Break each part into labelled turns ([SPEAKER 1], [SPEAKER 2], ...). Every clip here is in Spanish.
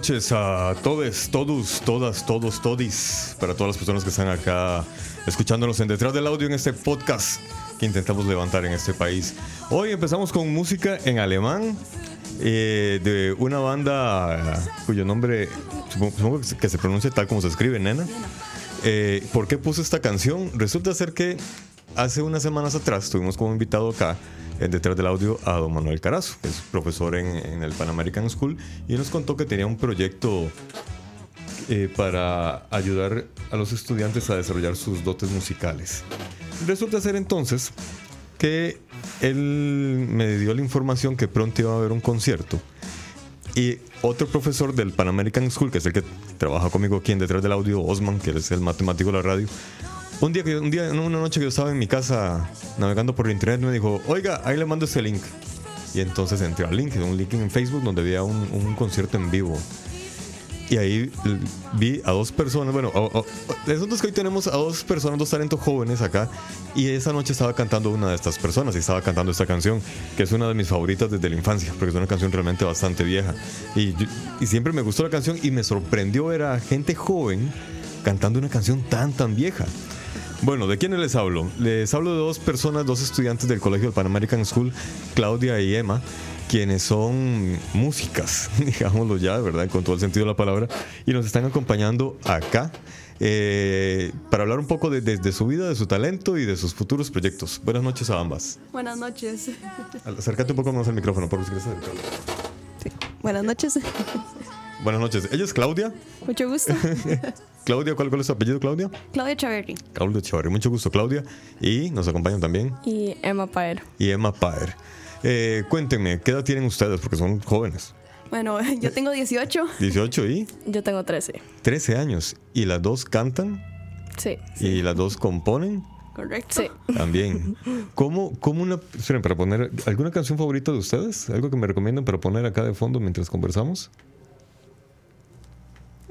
[SPEAKER 1] Noches a todos, todos, todas, todos, todis, para todas las personas que están acá escuchándonos en Detrás del Audio en este podcast que intentamos levantar en este país. Hoy empezamos con música en alemán eh, de una banda cuyo nombre supongo, que se pronuncia tal como se escribe, nena. Eh, ¿Por qué puse esta canción? Resulta ser que hace unas semanas atrás tuvimos como invitado acá Detrás del Audio a don Manuel Carazo, que es profesor en, en el Pan American School, y nos contó que tenía un proyecto eh, para ayudar a los estudiantes a desarrollar sus dotes musicales. Resulta ser entonces que él me dio la información que pronto iba a haber un concierto y otro profesor del Pan American School, que es el que trabaja conmigo aquí en Detrás del Audio, Osman, que es el matemático de la radio, un día, que, un día, una noche que yo estaba en mi casa navegando por internet, me dijo, oiga, ahí le mando este link. Y entonces entré al link, un link en Facebook donde había un, un concierto en vivo. Y ahí vi a dos personas, bueno, es que hoy tenemos a dos personas, dos talentos jóvenes acá, y esa noche estaba cantando una de estas personas, y estaba cantando esta canción, que es una de mis favoritas desde la infancia, porque es una canción realmente bastante vieja. Y, y siempre me gustó la canción y me sorprendió ver a gente joven cantando una canción tan, tan vieja. Bueno, ¿de quiénes les hablo? Les hablo de dos personas, dos estudiantes del colegio del Pan American School, Claudia y Emma, quienes son músicas, digámoslo ya, ¿verdad? Con todo el sentido de la palabra, y nos están acompañando acá eh, para hablar un poco de, de- de su vida, de su talento y de sus futuros proyectos. Buenas noches a ambas.
[SPEAKER 2] Buenas noches.
[SPEAKER 1] Acércate un poco más al micrófono, por si quieres acercarlo.
[SPEAKER 2] Buenas noches.
[SPEAKER 1] Buenas noches. Ella es Claudia.
[SPEAKER 2] Mucho gusto.
[SPEAKER 1] Claudia, ¿cuál, cuál es su apellido, Claudia?
[SPEAKER 2] Claudia Chaverri.
[SPEAKER 1] Claudia Chavarri. Mucho gusto, Claudia. Y nos acompañan también.
[SPEAKER 2] Y Emma Paer.
[SPEAKER 1] Y Emma Paer. Eh, cuéntenme, ¿qué edad tienen ustedes? Porque son jóvenes.
[SPEAKER 2] Bueno, yo tengo 18.
[SPEAKER 1] 18 y
[SPEAKER 2] Yo tengo 13.
[SPEAKER 1] 13 años. Y las dos cantan
[SPEAKER 2] Sí.
[SPEAKER 1] y las dos componen
[SPEAKER 2] Correcto. Sí.
[SPEAKER 1] también. ¿Cómo, cómo una... Esperen, para poner... ¿Alguna canción favorita de ustedes? ¿Algo que me recomiendan para poner acá de fondo mientras conversamos?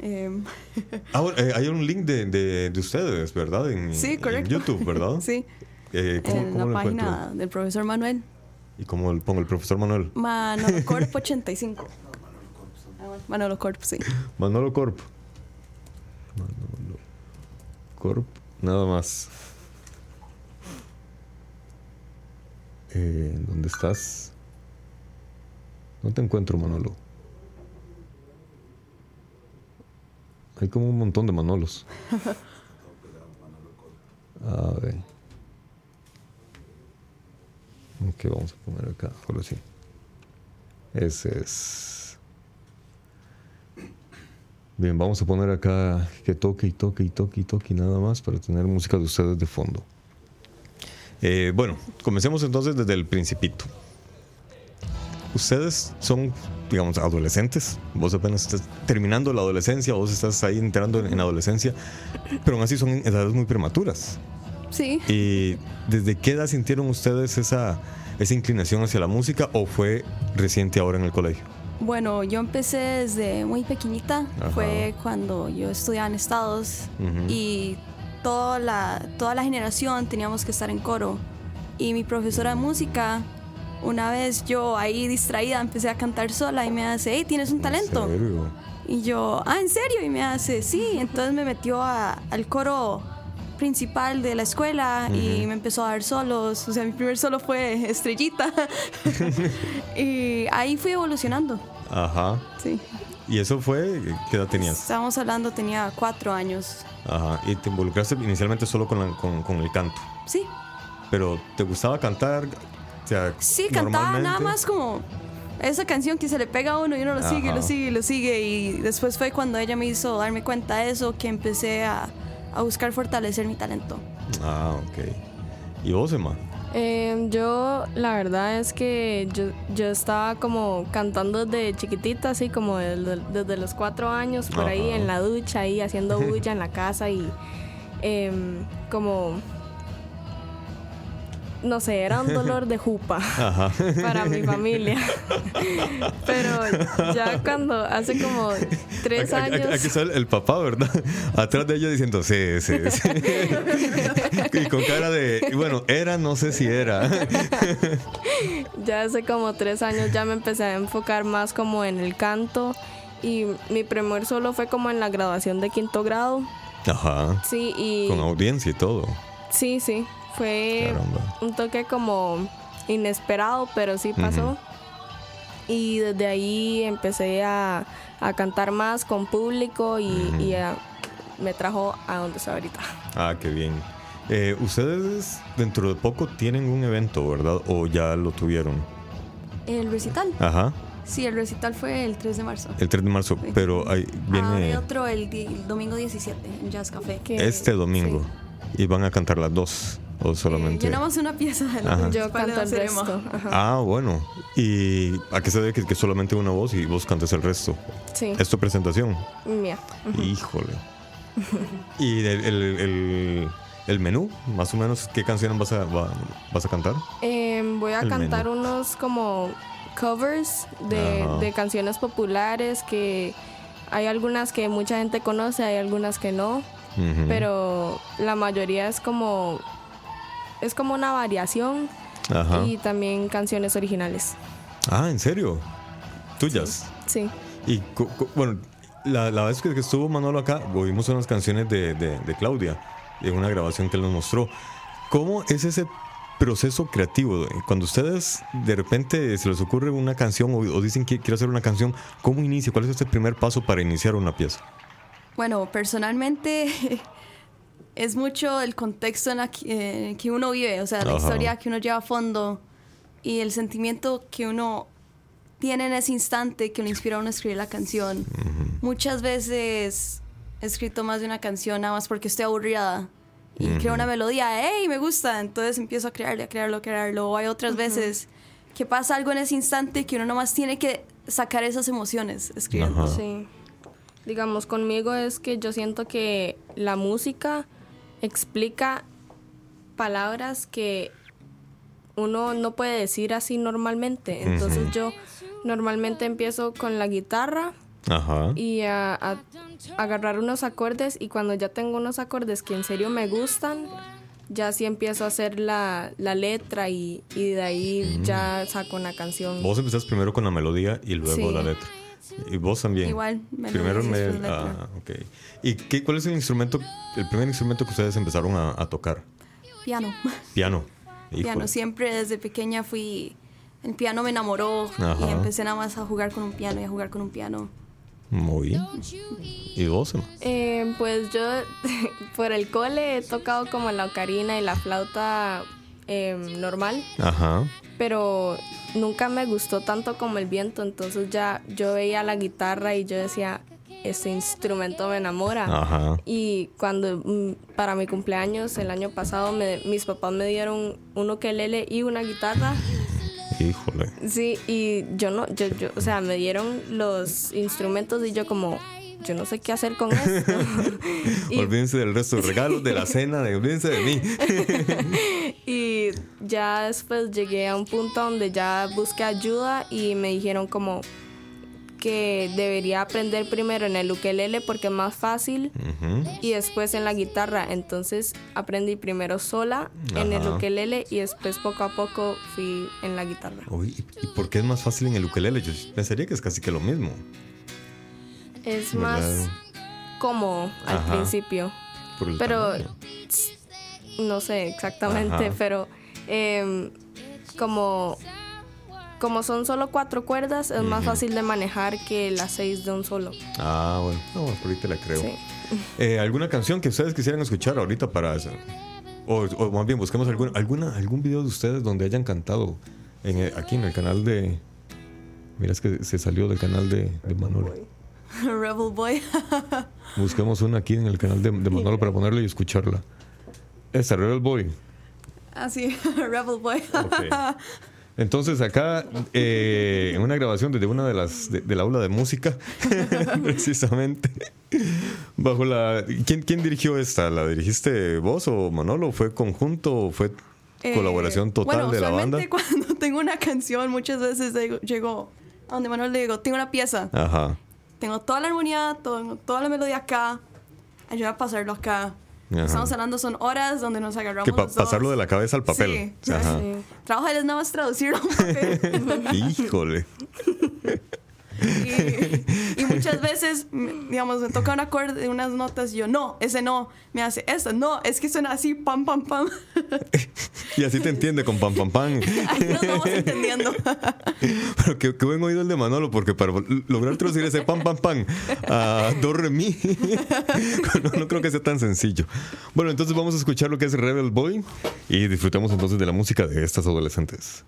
[SPEAKER 2] Em,
[SPEAKER 1] Ah, bueno, eh, hay un link de, de- de ustedes, ¿verdad? En,
[SPEAKER 2] sí,
[SPEAKER 1] en
[SPEAKER 2] correcto.
[SPEAKER 1] YouTube, ¿verdad?
[SPEAKER 2] sí.
[SPEAKER 1] Eh, ¿Cómo,
[SPEAKER 2] En
[SPEAKER 1] cómo
[SPEAKER 2] la página
[SPEAKER 1] encuentro?
[SPEAKER 2] del profesor Manuel.
[SPEAKER 1] ¿Y cómo le pongo el profesor Manuel?
[SPEAKER 2] Manolo Corp 85. Ah, Manolo Corp, sí.
[SPEAKER 1] Manolo Corp. Manolo Corp, nada más. Eh, ¿Dónde estás? No te encuentro, Manolo. Hay como un montón de Manolos. A ver. Ok, vamos a poner acá, solo así. Ese es. Bien, vamos a poner acá que toque y toque y toque y toque y nada más para tener música de ustedes de fondo. Eh, bueno, comencemos entonces desde el principito. Ustedes son, digamos, adolescentes. Vos apenas estás terminando la adolescencia, vos estás ahí entrando en, en adolescencia, pero aún así son edades muy prematuras.
[SPEAKER 2] Sí.
[SPEAKER 1] ¿Y desde qué edad sintieron ustedes esa, esa inclinación hacia la música o fue reciente ahora en el colegio?
[SPEAKER 2] Bueno, yo empecé desde muy pequeñita.
[SPEAKER 1] Ajá.
[SPEAKER 2] Fue cuando yo estudiaba en Estados y toda la, toda la generación teníamos que estar en coro. Y mi profesora de música, una vez yo ahí distraída empecé a cantar sola y me hace, hey, tienes un talento.
[SPEAKER 1] ¿En serio?
[SPEAKER 2] Y yo, ah, ¿en serio? Y me hace, sí. Entonces me metió a- al coro principal de la escuela y me empezó a dar solos. O sea, mi primer solo fue estrellita. y ahí fui evolucionando.
[SPEAKER 1] Ajá.
[SPEAKER 2] Sí.
[SPEAKER 1] ¿Y eso fue? ¿Qué edad tenías?
[SPEAKER 2] Estábamos hablando, tenía cuatro años.
[SPEAKER 1] Ajá. Y te involucraste inicialmente solo con, la- con, con el canto.
[SPEAKER 2] Sí.
[SPEAKER 1] Pero ¿te gustaba cantar? Sea,
[SPEAKER 2] Sí, cantaba nada más como esa canción que se le pega a uno y uno lo sigue,
[SPEAKER 1] Ajá.
[SPEAKER 2] lo sigue, lo sigue. Y después fue cuando ella me hizo darme cuenta de eso que empecé a, a buscar fortalecer mi talento.
[SPEAKER 1] Ah, ok. ¿Y vos, Emma?
[SPEAKER 3] Eh, yo, la verdad es que yo, yo estaba como cantando desde chiquitita, así como desde, desde los cuatro años, por ahí en la ducha, ahí haciendo bulla en la casa y em, como, no sé, era un dolor de jupa
[SPEAKER 1] Ajá.
[SPEAKER 3] para mi familia. Pero ya cuando hace como tres años...
[SPEAKER 1] Aquí está el, el papá, ¿verdad? Atrás de ella diciendo, sí, sí, sí. y con cara de, bueno, era, no sé si era.
[SPEAKER 3] Ya hace como tres años ya me empecé a enfocar más como en el canto y mi primer solo fue como en la graduación de quinto grado.
[SPEAKER 1] Ajá.
[SPEAKER 3] Sí, y
[SPEAKER 1] Con audiencia y todo.
[SPEAKER 3] sí, sí, fue
[SPEAKER 1] Caramba.
[SPEAKER 3] un toque como inesperado, pero sí pasó.
[SPEAKER 1] Ujú.
[SPEAKER 3] Y desde ahí empecé a, a cantar más con público y, y a- me trajo a donde estoy ahorita.
[SPEAKER 1] Ah, qué bien. Eh, ustedes dentro de poco tienen un evento, ¿verdad? ¿O ya lo tuvieron?
[SPEAKER 2] El recital.
[SPEAKER 1] Ajá.
[SPEAKER 2] Sí, el recital fue el 3 de marzo.
[SPEAKER 1] El 3 de marzo.
[SPEAKER 2] Sí.
[SPEAKER 1] Pero ahí
[SPEAKER 2] Ah,
[SPEAKER 1] viene
[SPEAKER 2] de otro el, di- el domingo 17 en Jazz Café.
[SPEAKER 3] Que-
[SPEAKER 1] este domingo. Y van a cantar las dos. ¿O
[SPEAKER 2] Eh,
[SPEAKER 1] solamente?
[SPEAKER 2] llenamos una pieza de la
[SPEAKER 1] Ajá.
[SPEAKER 3] Yo canto el resto. Ajá.
[SPEAKER 1] Ah, bueno. ¿Y a qué se debe que, que solamente una voz y vos cantas el resto?
[SPEAKER 3] Sí,
[SPEAKER 1] ¿Es tu presentación?
[SPEAKER 3] mía.
[SPEAKER 1] Híjole. ¿Y el, el, el- el menú? Más o menos, ¿qué canciones vas a, va- vas a cantar?
[SPEAKER 3] Em, voy a
[SPEAKER 1] El
[SPEAKER 3] cantar
[SPEAKER 1] menú.
[SPEAKER 3] unos como covers de, canciones populares que hay algunas que mucha gente conoce, hay algunas que no, pero la mayoría es como es como una variación
[SPEAKER 1] Ajá.
[SPEAKER 3] y también canciones originales.
[SPEAKER 1] Ah, ¿en serio? ¿Tuyas?
[SPEAKER 3] Sí.
[SPEAKER 1] Y bueno, la, la vez que que estuvo Manolo acá, oímos unas canciones de, de- de Claudia, en una grabación que él nos mostró. ¿Cómo es ese proceso creativo? Cuando ustedes de repente se les ocurre una canción o, o dicen que quiero hacer una canción, ¿cómo inicia? ¿Cuál es este primer paso para iniciar una pieza?
[SPEAKER 2] Bueno, personalmente es mucho el contexto en la que, eh, que uno vive, o sea, la
[SPEAKER 1] Ajá.
[SPEAKER 2] historia que uno lleva a fondo y el sentimiento que uno tiene en ese instante que lo inspira a uno a escribir la canción. muchas veces he escrito más de una canción nada más porque estoy aburrida y creo una melodía, ¡hey! Me gusta. Entonces empiezo a crearle, a crearlo, a crearlo. O hay otras veces que pasa algo en ese instante que uno nomás tiene que sacar esas emociones escribiendo.
[SPEAKER 3] Sí. Digamos, conmigo es que yo siento que la música explica palabras que uno no puede decir así normalmente. Entonces yo normalmente empiezo con la guitarra
[SPEAKER 1] Ajá.
[SPEAKER 3] y a, a agarrar unos acordes y cuando ya tengo unos acordes que en serio me gustan, ya sí empiezo a hacer la, la letra y, y de ahí ya saco una canción.
[SPEAKER 1] Vos empezás primero con la melodía y luego
[SPEAKER 3] Sí.
[SPEAKER 1] la letra. Y vos también.
[SPEAKER 2] Igual, melodía
[SPEAKER 1] Primero me- ah, ok. ¿Y qué, cuál es el instrumento, el primer instrumento que ustedes empezaron a, a tocar?
[SPEAKER 2] Piano.
[SPEAKER 1] Piano.
[SPEAKER 2] piano. Siempre desde pequeña fui. El piano me enamoró
[SPEAKER 1] Ajá.
[SPEAKER 2] y empecé nada más a jugar con un piano y a jugar con un piano.
[SPEAKER 1] Muy bien. ¿Y vos?
[SPEAKER 3] Eh, pues yo por el cole he tocado como la ocarina y la flauta eh, normal,
[SPEAKER 1] Ajá.
[SPEAKER 3] pero nunca me gustó tanto como el viento, entonces ya yo veía la guitarra y yo decía, este instrumento me enamora.
[SPEAKER 1] Ajá.
[SPEAKER 3] Y cuando mm, para mi cumpleaños el año pasado me- mis papás me dieron un ukelele y una guitarra.
[SPEAKER 1] Híjole.
[SPEAKER 3] Sí, y yo no, yo, yo, o sea, me dieron los instrumentos y yo como, yo no sé qué hacer con esto. y,
[SPEAKER 1] Olvídense del resto de regalos, de la cena, de, olvídense de mí.
[SPEAKER 3] y ya después llegué a un punto donde ya busqué ayuda y me dijeron como que debería aprender primero en el ukelele porque es más fácil y después en la guitarra. Entonces aprendí primero sola en el ukelele y después poco a poco fui en la guitarra.
[SPEAKER 1] Uy, ¿y por qué es más fácil en el ukelele? Yo pensaría que es casi que lo mismo.
[SPEAKER 3] Es
[SPEAKER 1] ¿Verdad?
[SPEAKER 3] más cómodo al
[SPEAKER 1] Ajá.
[SPEAKER 3] principio. Pero
[SPEAKER 1] tamaño.
[SPEAKER 3] no sé exactamente,
[SPEAKER 1] Ajá.
[SPEAKER 3] pero em, como, como son solo cuatro cuerdas, es más fácil de manejar que las seis de un solo.
[SPEAKER 1] Ah, bueno. No, por ahorita la creo.
[SPEAKER 3] Sí.
[SPEAKER 1] Eh, ¿Alguna canción que ustedes quisieran escuchar ahorita para eso? O, o más bien, busquemos algún, alguna, algún video de ustedes donde hayan cantado en, el- aquí en el canal de... Mira, es que se salió del canal de, de Manolo.
[SPEAKER 2] Rebel Boy.
[SPEAKER 1] Busquemos una aquí en el canal de, de Manolo para ponerla y escucharla. Esta, Rebel Boy.
[SPEAKER 2] Así, Rebel Boy.
[SPEAKER 1] Ok. Entonces acá eh, en una grabación desde una de las de, del aula de música precisamente bajo la ¿quién, quién dirigió esta? ¿La dirigiste vos o Manolo? ¿Fue conjunto o fue
[SPEAKER 2] Eh,
[SPEAKER 1] colaboración total
[SPEAKER 2] bueno,
[SPEAKER 1] de la banda?
[SPEAKER 2] cuando tengo una canción, muchas veces digo- llego a donde Manuel le digo, tengo una pieza,
[SPEAKER 1] Ajá.
[SPEAKER 2] tengo toda la armonía, todo- toda la melodía acá, ayuda a pasarlo acá.
[SPEAKER 1] Ajá.
[SPEAKER 2] Estamos hablando, son horas donde nos agarramos
[SPEAKER 1] Que pa-
[SPEAKER 2] los dos.
[SPEAKER 1] pasarlo de la cabeza al papel.
[SPEAKER 2] Sí.
[SPEAKER 1] Ajá.
[SPEAKER 3] Sí.
[SPEAKER 2] Trabajo de él es nada más traducirlo a un papel.
[SPEAKER 1] Híjole.
[SPEAKER 2] Y, y muchas veces, digamos, me toca un acorde, unas notas y yo, no, ese no, me hace esto, no, es que suena así, pam, pam, pam.
[SPEAKER 1] Y así te entiende con pam pam pam.
[SPEAKER 2] Ahí nos vamos entendiendo.
[SPEAKER 1] Pero qué, qué buen oído el de Manolo, porque para lograr traducir ese pam pam pam a do re mi, no, no creo que sea tan sencillo. Bueno, entonces vamos a escuchar lo que es Rebel Boy y disfrutamos entonces de la música de estas adolescentes.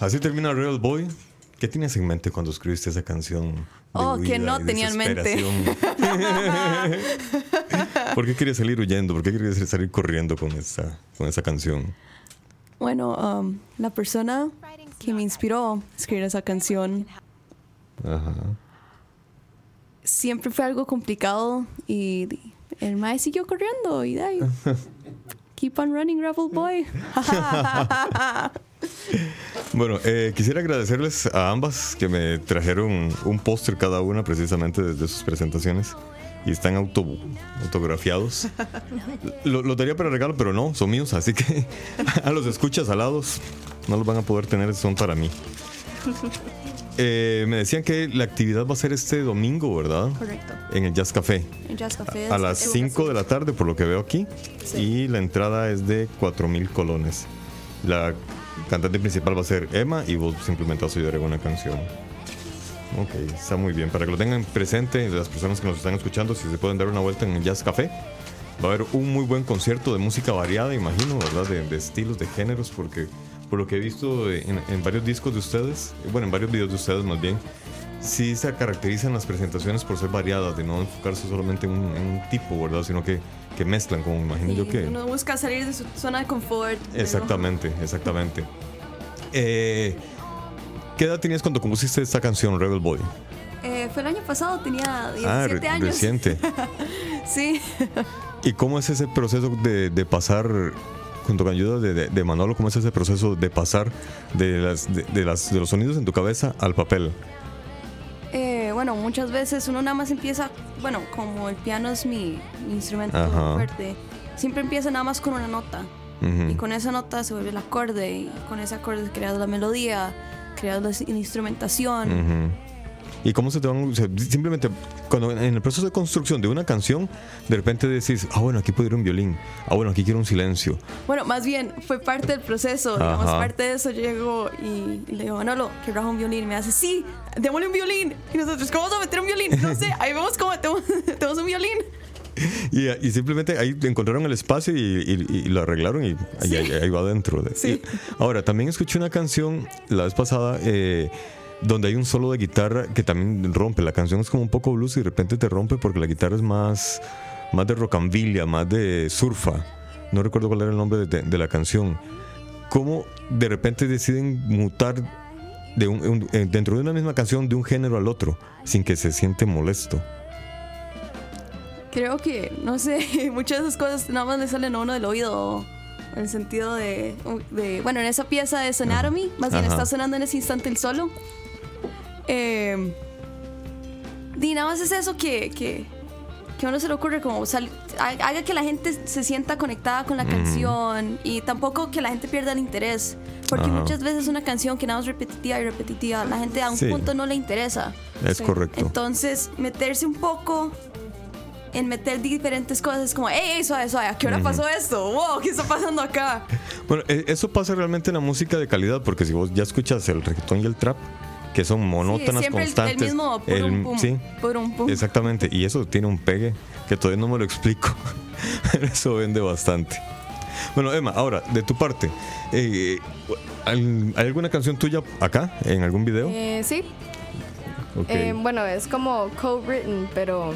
[SPEAKER 1] Así termina Real Boy. ¿Qué tienes en mente cuando escribiste esa canción? de
[SPEAKER 2] Oh, que no tenía en mente.
[SPEAKER 1] ¿Por qué querías salir huyendo? ¿Por qué querías salir corriendo con esa, con esa canción?
[SPEAKER 2] Bueno, um, la persona que me inspiró a escribir esa canción
[SPEAKER 1] Ajá.
[SPEAKER 2] siempre fue algo complicado y el mae siguió corriendo y de ahí. Keep on running, Rebel Boy.
[SPEAKER 1] Bueno, eh, quisiera agradecerles a ambas que me trajeron un póster cada una precisamente desde sus presentaciones y están auto, autografiados. Lo, lo daría para regalo, pero no, son míos, así que a los escuchas alados no los van a poder tener, son para mí. Eh, me decían que la actividad va a ser este domingo, ¿verdad?
[SPEAKER 2] Correcto.
[SPEAKER 1] En el Jazz Café.
[SPEAKER 2] En Jazz Café.
[SPEAKER 1] A las 5 de la tarde, por lo que veo aquí.
[SPEAKER 2] Sí.
[SPEAKER 1] Y la entrada es de 4 mil colones. La cantante principal va a ser Emma y vos simplemente vas a ayudar una canción. Ok, está muy bien. Para que lo tengan presente, las personas que nos están escuchando, si se pueden dar una vuelta en el Jazz Café, va a haber un muy buen concierto de música variada, imagino, ¿verdad? De, de estilos, de géneros, porque por lo que he visto en, en varios discos de ustedes, bueno, en varios videos de ustedes más bien, sí se caracterizan las presentaciones por ser variadas, de no enfocarse solamente en un, en un tipo, ¿verdad? Sino que, que mezclan, como imagino yo que...
[SPEAKER 2] Uno busca salir de su zona de confort.
[SPEAKER 1] Exactamente, exactamente. Eh, ¿Qué edad tenías cuando compusiste esta canción, Rebel Boy?
[SPEAKER 2] Eh, fue el año pasado, tenía
[SPEAKER 1] Ah,
[SPEAKER 2] 17
[SPEAKER 1] re-
[SPEAKER 2] años.
[SPEAKER 1] reciente.
[SPEAKER 2] Sí.
[SPEAKER 1] ¿Y cómo es ese proceso de, de pasar, junto con ayuda de, de- de Manolo, cómo es ese proceso de pasar de, las, de las, de los sonidos en tu cabeza al papel?
[SPEAKER 2] Bueno, muchas veces uno nada más empieza, bueno, como el piano es mi, mi instrumento
[SPEAKER 1] Ajá.
[SPEAKER 2] fuerte, siempre empieza nada más con una nota. Y con esa nota se vuelve el acorde, y con ese acorde creas la melodía, creas la instrumentación.
[SPEAKER 1] ¿Y cómo se te van? o sea, simplemente, cuando en el proceso de construcción de una canción, de repente decís, ah, bueno, aquí puedo ir un violín, ah, bueno, aquí quiero un silencio.
[SPEAKER 2] Bueno, más bien, fue parte del proceso. Digamos,
[SPEAKER 1] Ajá.
[SPEAKER 2] parte de eso llego y, y le digo, Manolo, que raja un violín. Y me hace, sí, démosle un violín. Y nosotros, ¿cómo vamos a meter un violín? No sé, ahí vemos cómo metemos un violín.
[SPEAKER 1] Y, y simplemente ahí encontraron el espacio y, y- y lo arreglaron y ahí, ahí- ahí va adentro. de-
[SPEAKER 2] Sí.
[SPEAKER 1] ahora, también escuché una canción la vez pasada eh, donde hay un solo de guitarra que también rompe. La canción es como un poco blues y de repente te rompe porque la guitarra es más, más de rocambilia, más de surfa. No recuerdo cuál era el nombre de, de la canción. ¿Cómo de repente deciden mutar de un- un- eh, dentro de una misma canción de un género al otro sin que se siente molesto.
[SPEAKER 2] Creo que, no sé, muchas de esas cosas nada más le salen a uno del oído. En el sentido de, de- bueno, en esa pieza de Anatomy, más bien
[SPEAKER 1] Ajá.
[SPEAKER 2] está sonando en ese instante el solo. Eh, y nada más es eso que, que, que a uno se le ocurre como sal- ha- haga que la gente se sienta conectada con la canción y tampoco que la gente pierda el interés. Porque
[SPEAKER 1] Ajá.
[SPEAKER 2] muchas veces una canción que nada más repetitiva y repetitiva, la gente a un
[SPEAKER 1] Sí.
[SPEAKER 2] punto no le interesa.
[SPEAKER 1] Es correcto.
[SPEAKER 2] Entonces, meterse un poco en meter diferentes cosas, como, hey, hey, suave, suave, ¿a qué hora pasó esto? Wow, ¿qué está pasando acá?
[SPEAKER 1] Bueno, e- eso pasa realmente en la música de calidad, porque si vos ya escuchas el reggaetón y el trap, que son monótonas,
[SPEAKER 2] siempre el- el
[SPEAKER 1] constantes.
[SPEAKER 2] mismo purum, pum,
[SPEAKER 1] sí,
[SPEAKER 2] purum, pum.
[SPEAKER 1] exactamente. Y eso tiene un pegue que todavía no me lo explico. Pero eso vende bastante. Bueno, Emma, ahora, de tu parte, eh, ¿hay alguna canción tuya acá, en algún video?
[SPEAKER 3] Eh, sí,
[SPEAKER 1] Ok.
[SPEAKER 3] Eh, bueno, es como co-written, pero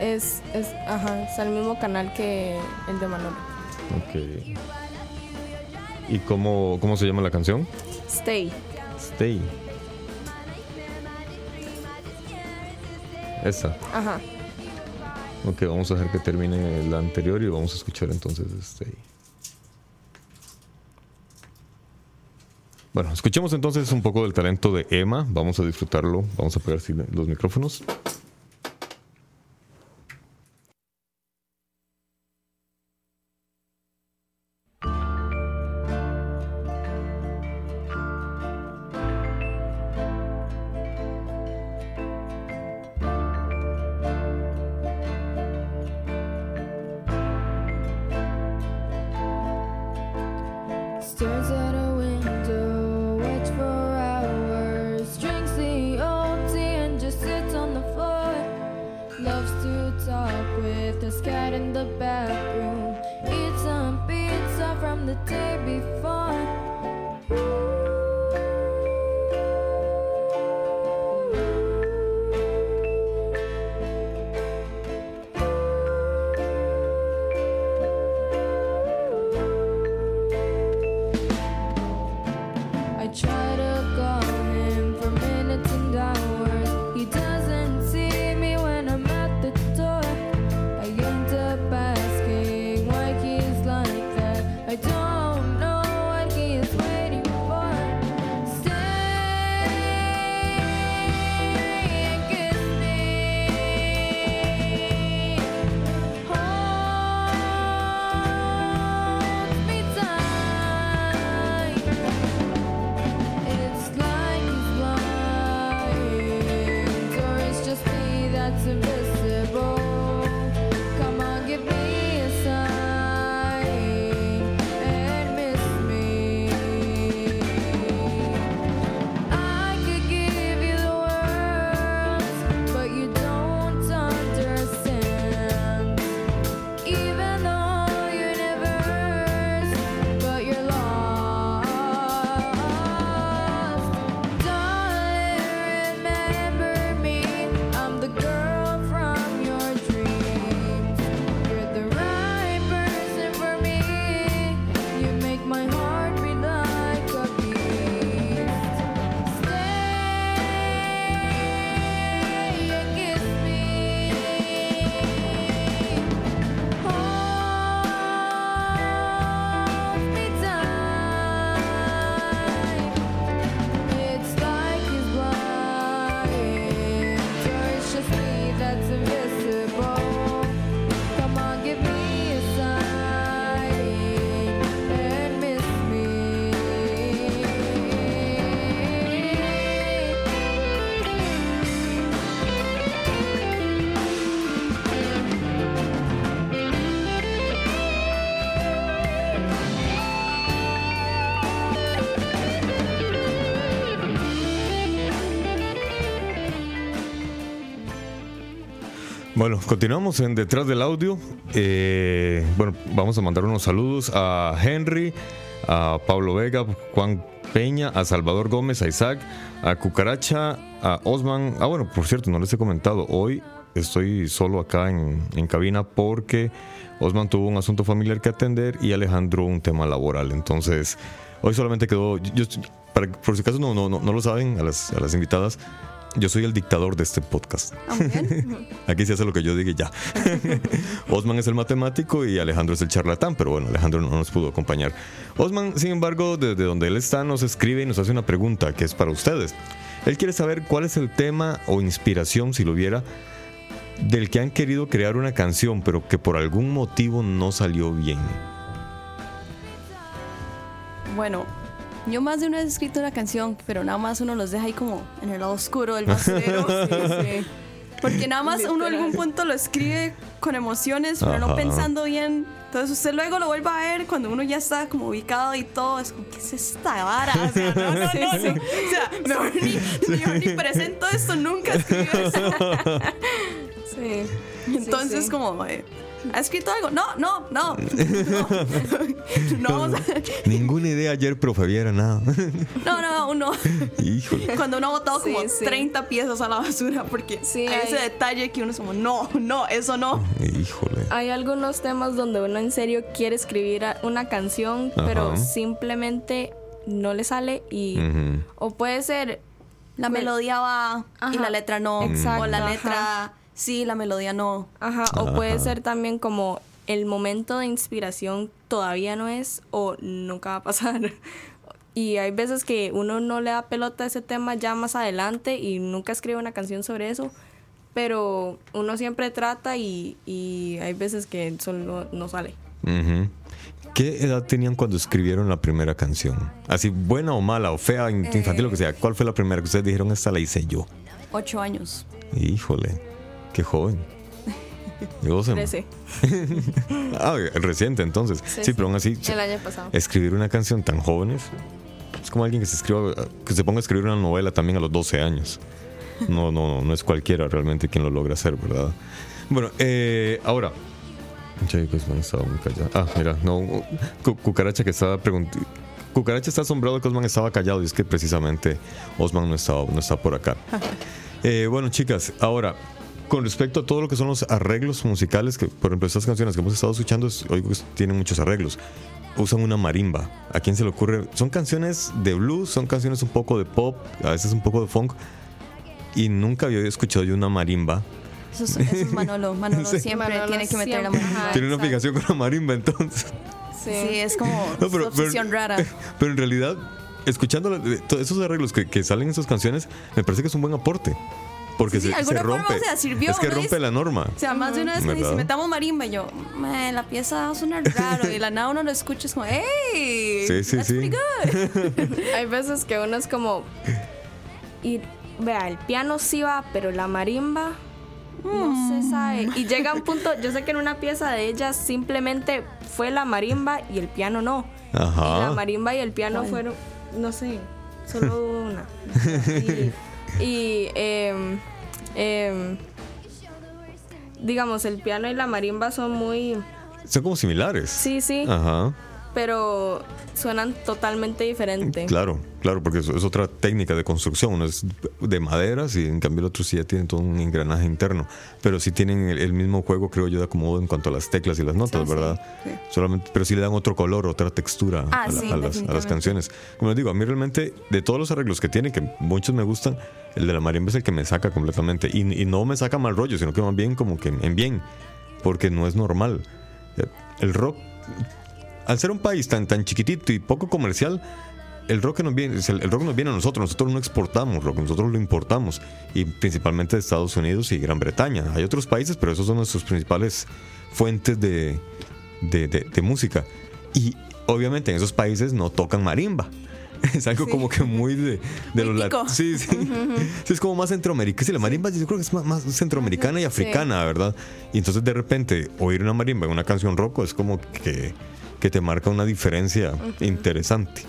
[SPEAKER 3] es, es, ajá, es al mismo canal que el de Manolo.
[SPEAKER 1] ok. ¿Y cómo, cómo se llama la canción?
[SPEAKER 3] Stay.
[SPEAKER 1] Stay. Esa.
[SPEAKER 3] Ajá.
[SPEAKER 1] Ok, vamos a dejar que termine la anterior y vamos a escuchar entonces Stay. Bueno, escuchemos entonces un poco del talento de Emma. Vamos a disfrutarlo. Vamos a pegar los micrófonos. Bueno, continuamos en Detrás del Audio. Eh, bueno, vamos a mandar unos saludos a Henry, a Pablo Vega, Juan Peña, a Salvador Gómez, a Isaac, a Cucaracha, a Osman. Ah, bueno, por cierto, no les he comentado. Hoy estoy solo acá en, en cabina porque Osman tuvo un asunto familiar que atender y Alejandro un tema laboral. Entonces, Hoy solamente quedó. Yo, para- por si acaso no, no, no, no lo saben a las, a las invitadas, yo soy el dictador de este podcast.
[SPEAKER 2] Ah.
[SPEAKER 1] Aquí se hace lo que yo diga y ya. Osman es el matemático y Alejandro es el charlatán, pero bueno, Alejandro no nos pudo acompañar. Osman, sin embargo, desde donde él está, nos escribe y nos hace una pregunta que es para ustedes. Él quiere saber cuál es el tema o inspiración, si lo hubiera, del que han querido crear una canción, pero que por algún motivo no salió bien.
[SPEAKER 2] Bueno, yo más de una vez he escrito una canción, pero nada más uno los deja ahí como en el lado oscuro del basurero. Porque nada más uno en algún punto lo escribe con emociones, pero
[SPEAKER 1] Ajá.
[SPEAKER 2] no pensando bien. Entonces usted luego lo vuelve a ver cuando uno ya está como ubicado y todo. Es como, ¿qué es esta vara? O sea, no, no, no. no. O sea, mejor ni, mejor ni presento esto, nunca escribí eso.
[SPEAKER 3] Sí.
[SPEAKER 2] Entonces,
[SPEAKER 3] sí.
[SPEAKER 2] como, eh, ¿ha escrito algo? No, no, no. No,
[SPEAKER 1] Ninguna idea ayer, pero Fabián, nada.
[SPEAKER 2] no, no, uno.
[SPEAKER 1] Híjole.
[SPEAKER 2] Cuando uno ha botado
[SPEAKER 3] Sí,
[SPEAKER 2] como
[SPEAKER 3] sí.
[SPEAKER 2] 30 piezas a la basura porque
[SPEAKER 3] Sí,
[SPEAKER 2] hay ese detalle que uno es como, no, no, eso no.
[SPEAKER 1] Híjole.
[SPEAKER 3] Hay algunos temas donde uno en serio quiere escribir una canción, pero simplemente no le sale y o puede ser
[SPEAKER 2] La melodía va y la letra no.
[SPEAKER 3] Exacto,
[SPEAKER 2] o la
[SPEAKER 3] ajá.
[SPEAKER 2] letra sí, la melodía no.
[SPEAKER 3] Ajá, o puede ser también como el momento de inspiración todavía no es o nunca va a pasar. Y hay veces que uno no le da pelota a ese tema ya más adelante y nunca escribe una canción sobre eso, pero uno siempre trata y, y hay veces que solo no sale.
[SPEAKER 1] ¿Qué edad tenían cuando escribieron la primera canción? Así, buena o mala, o fea, in- infantil, lo que sea. ¿Cuál fue la primera que ustedes dijeron? Esta la hice yo.
[SPEAKER 2] Ocho años.
[SPEAKER 1] Híjole, qué joven. Yo. Ah, reciente entonces. Sí,
[SPEAKER 3] Sí, sí.
[SPEAKER 1] pero aún así,
[SPEAKER 3] El año pasado.
[SPEAKER 1] escribir una canción tan jóvenes es como alguien que se escriba, que se ponga a escribir una novela también a los 12 años. No, no, no, no es cualquiera realmente quien lo logra hacer, ¿verdad? Bueno, eh, ahora. Chicos, Osman estaba muy callado. Ah, mira, no. Cu- Cucaracha que estaba preguntando. Cucaracha está asombrado que Osman estaba callado y es que precisamente Osman no estaba, no está por acá. Eh, bueno, chicas, ahora, con respecto a todo lo que son los arreglos musicales, que por ejemplo estas canciones que hemos estado escuchando, es- oigo que tienen muchos arreglos. Usan una marimba. ¿A quién se le ocurre? Son canciones de blues, son canciones un poco de pop, a veces un poco de funk. Y nunca había escuchado yo una marimba.
[SPEAKER 2] Eso es, eso es Manolo. Manolo
[SPEAKER 1] Sí.
[SPEAKER 2] siempre
[SPEAKER 3] Manolo
[SPEAKER 2] tiene que meter la
[SPEAKER 3] ajá.
[SPEAKER 1] Tiene una
[SPEAKER 3] exacto.
[SPEAKER 1] fijación con la marimba entonces.
[SPEAKER 2] Sí, es como
[SPEAKER 1] No, pero-
[SPEAKER 2] obsesión
[SPEAKER 1] pero-
[SPEAKER 2] rara.
[SPEAKER 1] Pero en realidad, escuchando la- de- todos esos arreglos que, que salen en esas canciones, me parece que es un buen aporte. Porque
[SPEAKER 2] Sí,
[SPEAKER 1] se, se
[SPEAKER 2] alguna forma,
[SPEAKER 1] rompe.
[SPEAKER 2] o sea, sirvió,
[SPEAKER 1] es que
[SPEAKER 2] ¿no?
[SPEAKER 1] rompe
[SPEAKER 2] Es-
[SPEAKER 1] la norma.
[SPEAKER 2] O sea, más de una vez me dice, metamos marimba y yo, "Mae, la pieza suena raro. Y de la nada uno lo escucha es como, ¡hey!
[SPEAKER 1] Sí, sí,
[SPEAKER 2] that's
[SPEAKER 1] sí.
[SPEAKER 2] pretty good".
[SPEAKER 3] Hay veces que uno es como. Y vea, el piano sí va, pero la marimba no se sabe. Y llega un punto, yo sé que en una pieza de ellas simplemente fue la marimba y el piano no. Y la
[SPEAKER 1] Ajá.
[SPEAKER 3] marimba y el piano
[SPEAKER 2] ¿Cuál?
[SPEAKER 3] fueron, no sé, solo una. Y, y, em, em, digamos, el piano y la marimba son muy.
[SPEAKER 1] Son como similares.
[SPEAKER 3] Sí, sí,
[SPEAKER 1] Ajá.
[SPEAKER 3] Pero suenan totalmente diferente.
[SPEAKER 1] Claro, claro, porque es, es otra técnica de construcción. Uno es de maderas y en cambio el otro sí ya tiene todo un engranaje interno. Pero sí tienen el, el mismo juego, creo yo, de acomodo en cuanto a las teclas y las notas,
[SPEAKER 2] Sí, sí,
[SPEAKER 1] ¿verdad?
[SPEAKER 2] sí.
[SPEAKER 1] Solamente, pero sí le dan otro color, otra textura
[SPEAKER 2] Ah,
[SPEAKER 1] a, la- a las, a las canciones. Como les digo, a mí realmente, de todos los arreglos que tiene, que muchos me gustan, el de la marimba es el que me saca completamente. Y, y no me saca mal rollo, sino que más bien como que en bien, porque no es normal. Eh, El rock al ser un país tan, tan chiquitito y poco comercial, el rock, nos viene, el rock nos viene a nosotros, nosotros no exportamos rock, nosotros lo importamos, y principalmente de Estados Unidos y Gran Bretaña. Hay otros países, pero esos son nuestras principales fuentes de, de, de- de música. Y obviamente en esos países no tocan marimba. Es algo como que muy de, de los
[SPEAKER 2] Muy
[SPEAKER 1] lat-
[SPEAKER 2] tico.
[SPEAKER 1] Sí, sí. Sí, Es como más centroamericana. Sí, la marimba yo creo que es más, más centroamericana y africana, ¿verdad? Y entonces de repente oír una marimba en una canción rock es como que, que te marca una diferencia interesante.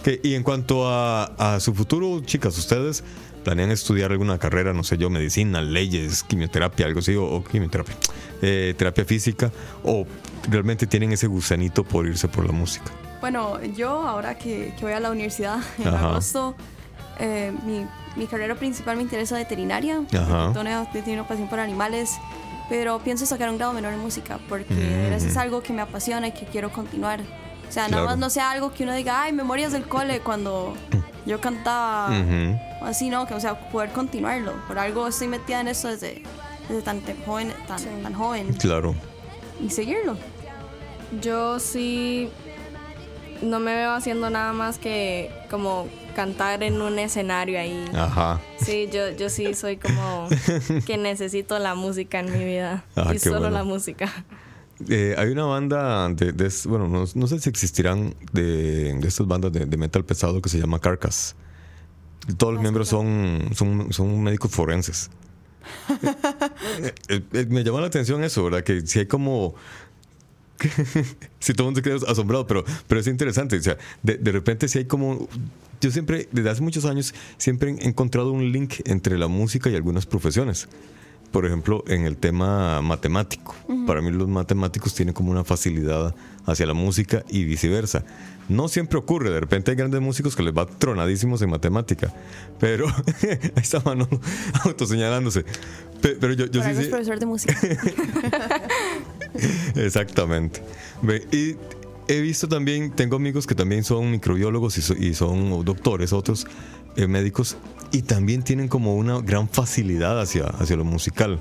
[SPEAKER 1] Ok, y en cuanto a, a su futuro, chicas, ¿ustedes planean estudiar alguna carrera, no sé yo, medicina, leyes, quimioterapia, algo así, o, o quimioterapia, eh, terapia física, o realmente tienen ese gusanito por irse por la música?
[SPEAKER 2] Bueno, yo ahora que, que voy a la universidad en
[SPEAKER 1] Ajá.
[SPEAKER 2] agosto, eh, mi, mi carrera principal me interesa veterinaria.
[SPEAKER 1] Ajá.
[SPEAKER 2] Tengo tengo una pasión por animales, pero pienso sacar un grado menor en música porque
[SPEAKER 1] Mm.
[SPEAKER 2] eso es algo que me apasiona y que quiero continuar. O sea,
[SPEAKER 1] Claro.
[SPEAKER 2] nada más no sea algo que uno diga, ay, memorias del cole cuando yo cantaba. O Así, ¿no? Que, o sea, poder continuarlo. Por algo estoy metida en eso desde, desde tan, joven, tan, tan joven.
[SPEAKER 1] Claro.
[SPEAKER 2] Y seguirlo.
[SPEAKER 3] Yo sí no me veo haciendo nada más que como cantar en un escenario ahí.
[SPEAKER 1] Ajá.
[SPEAKER 3] Sí, yo, yo sí soy como que necesito la música en mi vida.
[SPEAKER 1] Ah,
[SPEAKER 3] y solo
[SPEAKER 1] bueno.
[SPEAKER 3] la música.
[SPEAKER 1] Eh, hay una banda de, bueno, no, no sé si existirán de, de estas bandas de, de metal pesado que se llama Carcass. Todos los miembros son, son, son médicos forenses. Eh, eh, me llama la atención eso, ¿verdad? Que si hay como... si todo el mundo se queda asombrado, pero, pero es interesante. O sea, de, de repente si hay como... Yo siempre, desde hace muchos años, siempre he encontrado un link entre la música y algunas profesiones. Por ejemplo, en el tema matemático. Para mí los matemáticos tienen como una facilidad hacia la música y viceversa. No siempre ocurre, de repente hay grandes músicos que les va tronadísimos en matemática, pero ahí está mano autoseñalándose. Pe- Pero yo, yo sí, sí-
[SPEAKER 2] profesor de música.
[SPEAKER 1] Exactamente. Y he visto también, tengo amigos que también son microbiólogos y son doctores, otros eh, médicos, y también tienen como una gran facilidad hacia, hacia lo musical.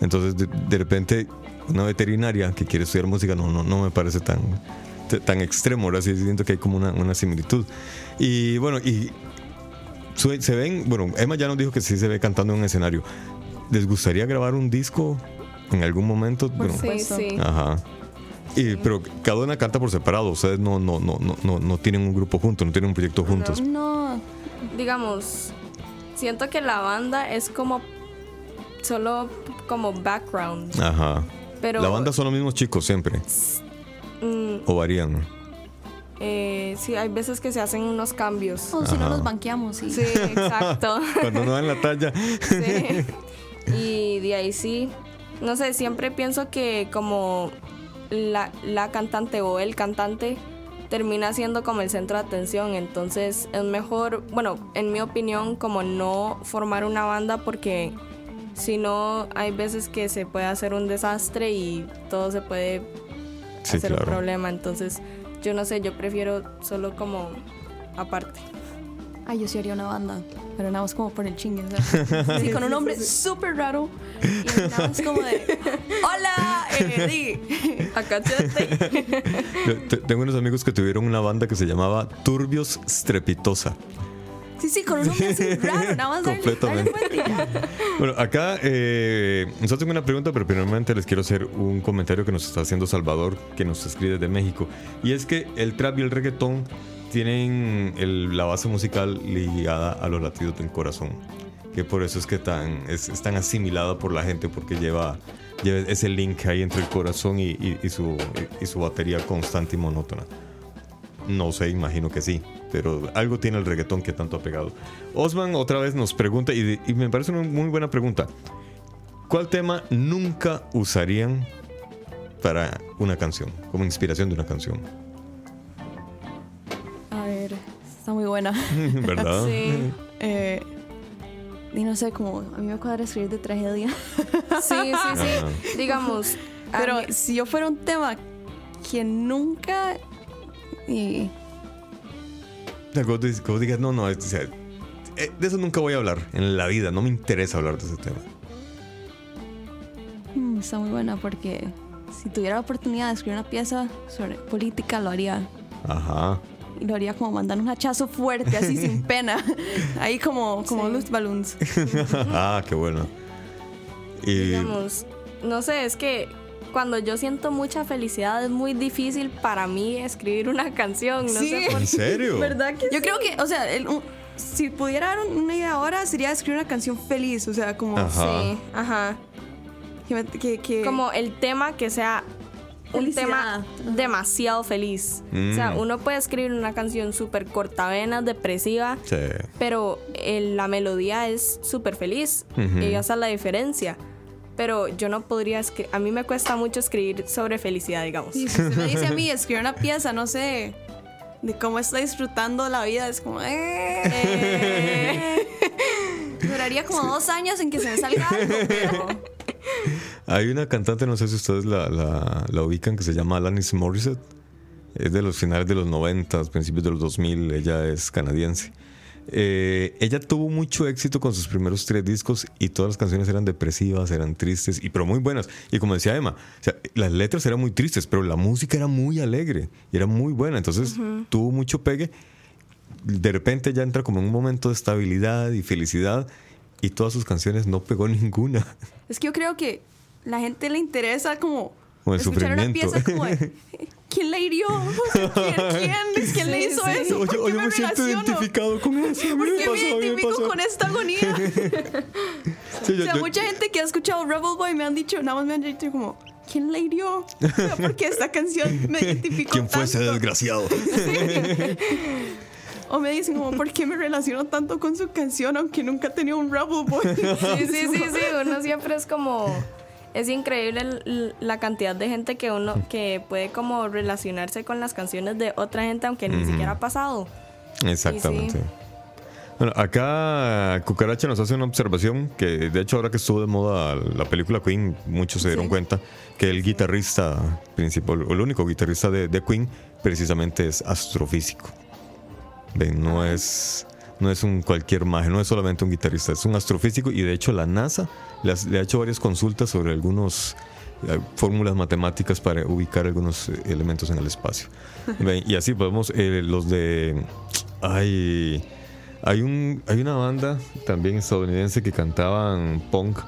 [SPEAKER 1] Entonces, de, de repente, una veterinaria que quiere estudiar música no, no, no me parece tan, tan extremo, ahora sí siento que hay como una, una similitud. Y bueno, y se ven, bueno, Emma ya nos dijo que sí se ve cantando en un escenario. ¿Les gustaría grabar un disco en algún momento? Bueno,
[SPEAKER 3] Sí,
[SPEAKER 2] supuesto.
[SPEAKER 3] sí.
[SPEAKER 1] Ajá. Y, pero cada una canta por separado. Ustedes no, no, no, no, no, no tienen un grupo junto, no tienen un proyecto juntos.
[SPEAKER 2] no.
[SPEAKER 3] Digamos, siento que la banda es como solo como background.
[SPEAKER 1] Ajá.
[SPEAKER 3] Pero
[SPEAKER 1] La banda son los mismos chicos siempre.
[SPEAKER 3] mm,
[SPEAKER 1] O varían.
[SPEAKER 3] eh, sí, hay veces que se hacen unos cambios.
[SPEAKER 2] O si no los banqueamos, sí.
[SPEAKER 3] Sí, exacto.
[SPEAKER 1] Cuando no dan la talla.
[SPEAKER 3] Sí. Y de ahí sí. No sé, siempre pienso que como la, la cantante o el cantante termina siendo como el centro de atención. Entonces es mejor, bueno, en mi opinión, como no formar una banda porque si no hay veces que se puede hacer un desastre y todo se puede
[SPEAKER 1] Sí,
[SPEAKER 3] hacer un problema. Entonces yo no sé, yo prefiero solo como aparte.
[SPEAKER 2] Ay, yo sí haría una banda, pero nada más como por el chingue. ¿sabes? Sí, con un nombre súper raro. Y nada más como de, hola, di.
[SPEAKER 3] Acá
[SPEAKER 1] te- Tengo unos amigos que tuvieron una banda que se llamaba Turbios Strepitosa.
[SPEAKER 2] Sí, sí, con un nombre así raro, nada más
[SPEAKER 1] Completamente. Bueno, acá eh, nosotros tengo una pregunta, pero primeramente les quiero hacer un comentario que nos está haciendo Salvador, que nos escribe desde México. Y es que el trap y el reggaetón tienen la base musical ligada a los latidos del corazón. Que por eso es que es, tan asimilada por la gente, porque lleva, ese link ahí entre el corazón y, su, batería constante y monótona. No sé, imagino que sí, pero algo tiene el reggaetón que tanto ha pegado. Osman otra vez nos pregunta, y me parece una muy buena pregunta. ¿Cuál tema nunca usarían para una canción, como inspiración de una canción?
[SPEAKER 2] Buena.
[SPEAKER 1] ¿Verdad?
[SPEAKER 3] Sí.
[SPEAKER 2] Eh, y no sé, como a mí me cuadra escribir de tragedia.
[SPEAKER 3] Sí, sí, sí. Digamos. a
[SPEAKER 2] Pero
[SPEAKER 3] mí-
[SPEAKER 2] si yo fuera un tema que nunca. Y,
[SPEAKER 1] O sea, que vos digas- no, no, es- o sea, eh, de eso nunca voy a hablar en la vida, no me interesa hablar de ese tema.
[SPEAKER 2] mm, está muy buena porque si tuviera la oportunidad de escribir una pieza sobre política, lo haría.
[SPEAKER 1] Ajá.
[SPEAKER 2] Y lo haría como mandando un hachazo fuerte, así sin pena. Ahí como, como
[SPEAKER 3] Sí.
[SPEAKER 2] Luftballons.
[SPEAKER 1] ah, qué bueno. Y
[SPEAKER 3] digamos, no sé, es que cuando yo siento mucha felicidad es muy difícil para mí escribir una canción. No
[SPEAKER 2] Sí.
[SPEAKER 3] sé por
[SPEAKER 1] ¿En serio?
[SPEAKER 3] ¿Verdad que
[SPEAKER 2] Yo
[SPEAKER 3] sí?
[SPEAKER 2] creo que, o sea, el- un- si pudiera dar un- una idea ahora, sería escribir una canción feliz. O sea, como.
[SPEAKER 1] Ajá.
[SPEAKER 3] Sí, ajá.
[SPEAKER 2] Que- que-
[SPEAKER 3] Como el tema que sea un tema demasiado feliz. O sea,
[SPEAKER 1] Mm.
[SPEAKER 3] uno puede escribir una canción súper cortavenas, depresiva,
[SPEAKER 1] sí.
[SPEAKER 3] pero el- la melodía es súper feliz.
[SPEAKER 1] Ujú.
[SPEAKER 3] Y esa es la diferencia. Pero yo no podría escribir. A mí me cuesta mucho escribir sobre felicidad, digamos.
[SPEAKER 2] Sí, si usted me dice a mí escribir una pieza, no sé, de cómo está disfrutando la vida, es como. eh. Duraría como dos años en que se me salga algo, pero.
[SPEAKER 1] Hay una cantante, no sé si ustedes la, la, la ubican, que se llama Alanis Morissette. Es de los finales de los 90, principios de los 2000. Ella es canadiense. Eh, ella tuvo mucho éxito con sus primeros tres discos y todas las canciones eran depresivas, eran tristes, y, pero muy buenas. Y como decía Emma, o sea, las letras eran muy tristes, pero la música era muy alegre y era muy buena. Entonces tuvo mucho pegue. De repente ya entra como en un momento de estabilidad y felicidad y todas sus canciones no pegó ninguna.
[SPEAKER 2] Es que yo creo que la gente le interesa como
[SPEAKER 1] Como el
[SPEAKER 2] escuchar una pieza como de, ¿quién le hirió? ¿Quién, quién, quién le hizo
[SPEAKER 3] sí.
[SPEAKER 2] eso? ¿Por
[SPEAKER 1] Oye,
[SPEAKER 2] qué me
[SPEAKER 1] me siento identificado con eso.
[SPEAKER 2] ¿Por
[SPEAKER 1] me
[SPEAKER 2] qué me identifico
[SPEAKER 1] pasó.
[SPEAKER 2] con esta agonía?
[SPEAKER 1] Sí, yo-
[SPEAKER 2] o sea,
[SPEAKER 1] yo-
[SPEAKER 2] mucha gente que ha escuchado Rebel Boy me han dicho, nada más me han dicho como, ¿quién le hirió? O sea, porque esta canción me identificó
[SPEAKER 1] ¿Quién fue ese
[SPEAKER 2] tanto.
[SPEAKER 1] desgraciado?
[SPEAKER 2] O me dicen como, ¿por qué me relaciono tanto con su canción aunque nunca he tenido un Rebel Boy?
[SPEAKER 3] Sí, sí, sí, sí, uno siempre es como... Es increíble la cantidad de gente que uno que puede como relacionarse con las canciones de otra gente aunque ni siquiera ha pasado.
[SPEAKER 1] Exactamente.
[SPEAKER 3] Sí.
[SPEAKER 1] Bueno, acá Cucaracha nos hace una observación que de hecho ahora que estuvo de moda la película Queen, muchos se dieron cuenta que el guitarrista principal, o el único guitarrista de, de Queen, precisamente es astrofísico. No es, no es un cualquier maje, no es solamente un guitarrista, es un astrofísico y de hecho la NASA le, has- le ha hecho varias consultas sobre algunos eh, fórmulas matemáticas para ubicar algunos eh, elementos en el espacio. Y así podemos, eh, los de... Hay, hay, un, hay una banda también estadounidense que cantaban punk,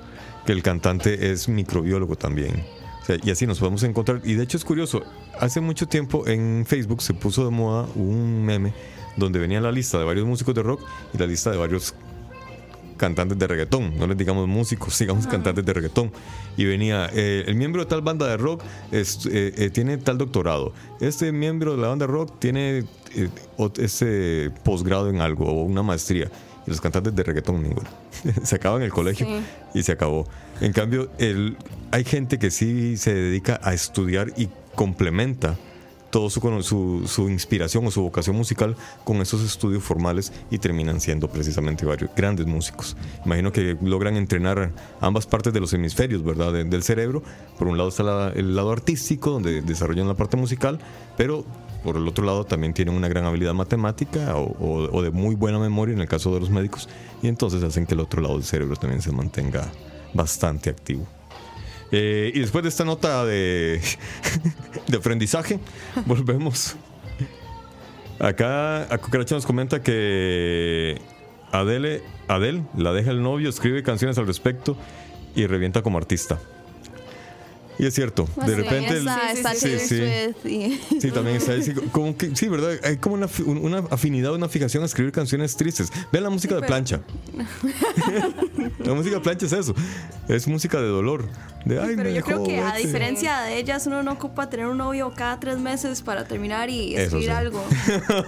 [SPEAKER 1] que el cantante es microbiólogo también. O sea, y así nos podemos encontrar. Y de hecho es curioso, hace mucho tiempo en Facebook se puso de moda un meme donde venía la lista de varios músicos de rock y la lista de varios cantantes de reggaetón, no les digamos músicos, digamos cantantes de reggaetón. Y venía, eh, el miembro de tal banda de rock es- eh, eh, tiene tal doctorado, este miembro de la banda de rock tiene este posgrado en algo o una maestría. Y los cantantes de reggaetón ninguno. se acaba en el colegio
[SPEAKER 3] Sí.
[SPEAKER 1] y se acabó. En cambio, el, hay gente que sí se dedica a estudiar y complementa todo su, su, su inspiración o su vocación musical con esos estudios formales y terminan siendo precisamente varios grandes músicos. Imagino que logran entrenar ambas partes de los hemisferios, ¿verdad? de- del cerebro. Por un lado está el lado artístico, donde desarrollan la parte musical, pero por el otro lado también tienen una gran habilidad matemática o de muy buena memoria en el caso de los médicos, y entonces hacen que el otro lado del cerebro también se mantenga bastante activo. Eh, y después de esta nota de, de aprendizaje, volvemos. Acá a Cucaracha nos comenta que Adele, Adele la deja el novio, escribe canciones al respecto y revienta como artista. Y es cierto, de repente... el-
[SPEAKER 2] está, está
[SPEAKER 1] sí, sí. Sí, también está como que, sí, ¿verdad? Hay como una, una afinidad, una fijación a escribir canciones tristes. Vean la música de
[SPEAKER 2] pero-
[SPEAKER 1] plancha. la música de plancha es eso. Es música de dolor. De, Ay,
[SPEAKER 2] Pero yo creo que a
[SPEAKER 1] este".
[SPEAKER 2] diferencia de ellas, uno no ocupa tener un novio cada tres meses para terminar y escribir
[SPEAKER 1] sí.
[SPEAKER 2] algo.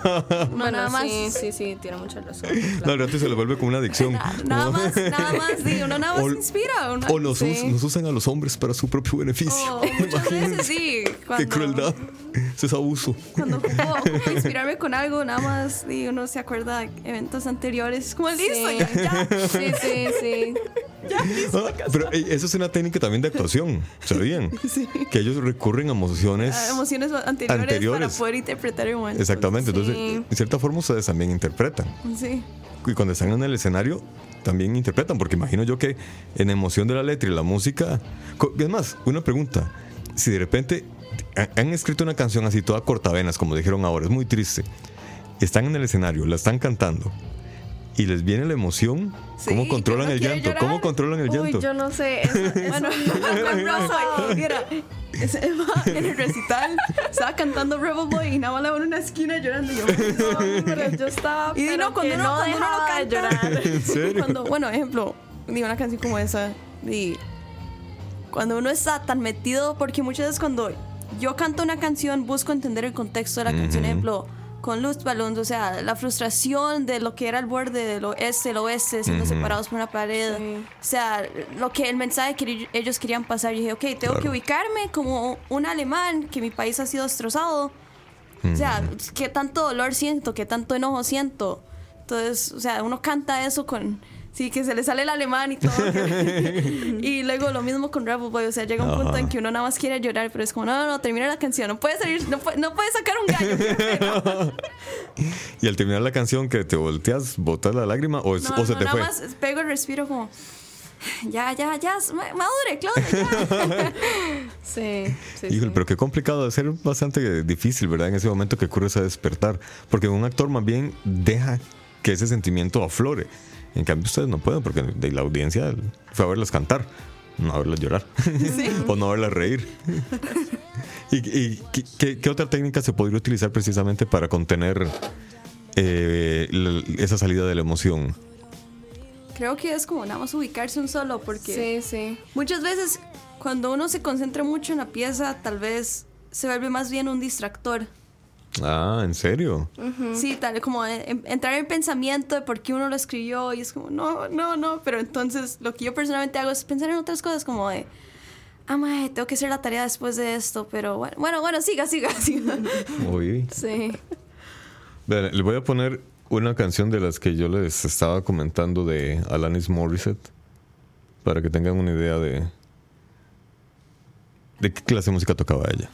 [SPEAKER 2] No,
[SPEAKER 3] Bueno,
[SPEAKER 2] nada más.
[SPEAKER 3] sí, sí, sí, tiene mucha razón.
[SPEAKER 1] No, al rato se le vuelve como una adicción.
[SPEAKER 2] Nada, más, nada más, digo, uno nada más
[SPEAKER 1] O-
[SPEAKER 2] inspira. uno-
[SPEAKER 1] O nos, us-
[SPEAKER 3] Sí.
[SPEAKER 1] nos usan a los hombres para su propio beneficio.
[SPEAKER 2] o muchas veces sí.
[SPEAKER 1] Qué
[SPEAKER 2] Cuando,
[SPEAKER 1] crueldad. Eso es abuso.
[SPEAKER 2] Cuando ocupo, ocupo inspirarme con algo, nada más, y uno se acuerda de eventos anteriores. Es como listo,
[SPEAKER 3] Sí.
[SPEAKER 2] ya, ya.
[SPEAKER 3] Sí, sí, sí.
[SPEAKER 1] Ah, pero eso es una técnica también de actuación. ¿Sabían? Que ellos recurren a emociones.
[SPEAKER 2] a emociones anteriores,
[SPEAKER 1] Anteriores.
[SPEAKER 2] para poder interpretar el momento.
[SPEAKER 1] Exactamente. Entonces,
[SPEAKER 3] Sí.
[SPEAKER 1] en cierta forma, ustedes también interpretan.
[SPEAKER 2] Sí.
[SPEAKER 1] Y cuando están en el escenario, también interpretan. Porque imagino yo que en emoción de la letra y la música. Es más, una pregunta. Si de repente ha- han escrito una canción así, toda cortavenas, como dijeron ahora, es muy triste. Están en el escenario, la están cantando. Y les viene la emoción.
[SPEAKER 2] Sí,
[SPEAKER 1] ¿Cómo controlan
[SPEAKER 2] uno
[SPEAKER 1] el llanto?
[SPEAKER 2] llorar.
[SPEAKER 1] ¿Cómo controlan el llanto?
[SPEAKER 3] Uy, yo no sé. Eso, eso-
[SPEAKER 2] Bueno, mira, ese Emma en el recital estaba cantando Rebel Boy y nada más veo en una esquina llorando. Y yo,
[SPEAKER 3] no, yo estaba.
[SPEAKER 2] Y
[SPEAKER 3] pero
[SPEAKER 2] no, cuando uno,
[SPEAKER 3] no
[SPEAKER 2] cuando uno lo canta.
[SPEAKER 3] llorar.
[SPEAKER 1] ¿En serio?
[SPEAKER 2] Cuando, bueno, ejemplo, digo una canción como esa. di, cuando uno está tan metido, porque muchas veces cuando yo canto una canción, busco entender el contexto de la canción. Ejemplo, con Luz Balloons, o sea, la frustración de lo que era el borde del oeste, el oeste, siendo separados por una pared.
[SPEAKER 3] Sí.
[SPEAKER 2] O sea, lo que el mensaje que ellos querían pasar. Yo dije, ok, tengo que
[SPEAKER 1] Claro.
[SPEAKER 2] ubicarme como un alemán, que mi país ha sido destrozado. O sea, qué tanto dolor siento, qué tanto enojo siento. Entonces, o sea, uno canta eso con Sí, que se le sale el alemán y todo. y luego lo mismo con Rebel Boy. O sea, llega un punto en que uno nada más quiere llorar, pero es como, no, no, no, termina la canción. No puede salir, no puede, no puede sacar un gallo.
[SPEAKER 1] Y al terminar la canción que te volteas, botas la lágrima o, es-
[SPEAKER 2] No,
[SPEAKER 1] o se
[SPEAKER 2] no,
[SPEAKER 1] te
[SPEAKER 2] nada
[SPEAKER 1] fue.
[SPEAKER 2] más pego el respiro como, ya, ya, ya, ma- madure, Claudia, ya.
[SPEAKER 3] Sí, sí,
[SPEAKER 1] Híjole,
[SPEAKER 3] sí.
[SPEAKER 1] pero qué complicado, debe ser bastante difícil, ¿verdad? En ese momento que ocurre ese despertar. Porque un actor más bien deja que ese sentimiento aflore. En cambio, ustedes no pueden, porque de la audiencia fue a verlas cantar, no a verlas llorar. o no a verlas reír. ¿Y, y qué- qué, qué otra técnica se podría utilizar precisamente para contener eh, la- esa salida de la emoción?
[SPEAKER 2] Creo que es como nada más ubicarse un solo, porque
[SPEAKER 3] Sí, sí.
[SPEAKER 2] muchas veces cuando uno se concentra mucho en la pieza, tal vez se vuelve más bien un distractor.
[SPEAKER 1] Ah, ¿en serio?
[SPEAKER 2] Sí, tal como en- entrar en pensamiento de por qué uno lo escribió y es como, no, no, no, pero entonces lo que yo personalmente hago es pensar en otras cosas como de, ah, mae, tengo que hacer la tarea después de esto, pero bueno, bueno, bueno siga, siga, siga.
[SPEAKER 1] Uy.
[SPEAKER 3] Sí.
[SPEAKER 1] Les voy a poner una canción de las que yo les estaba comentando de Alanis Morissette para que tengan una idea de de qué clase de música tocaba ella.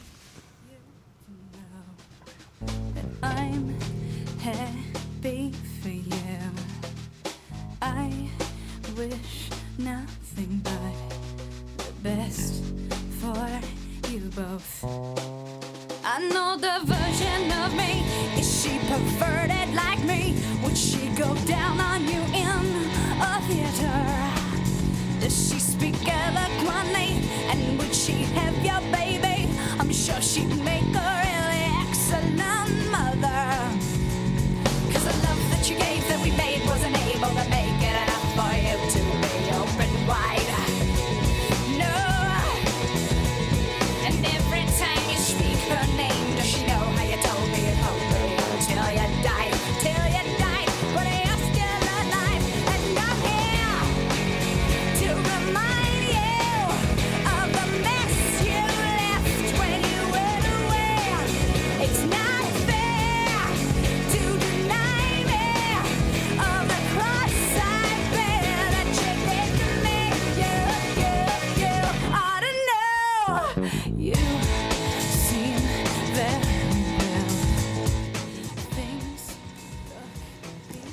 [SPEAKER 4] she had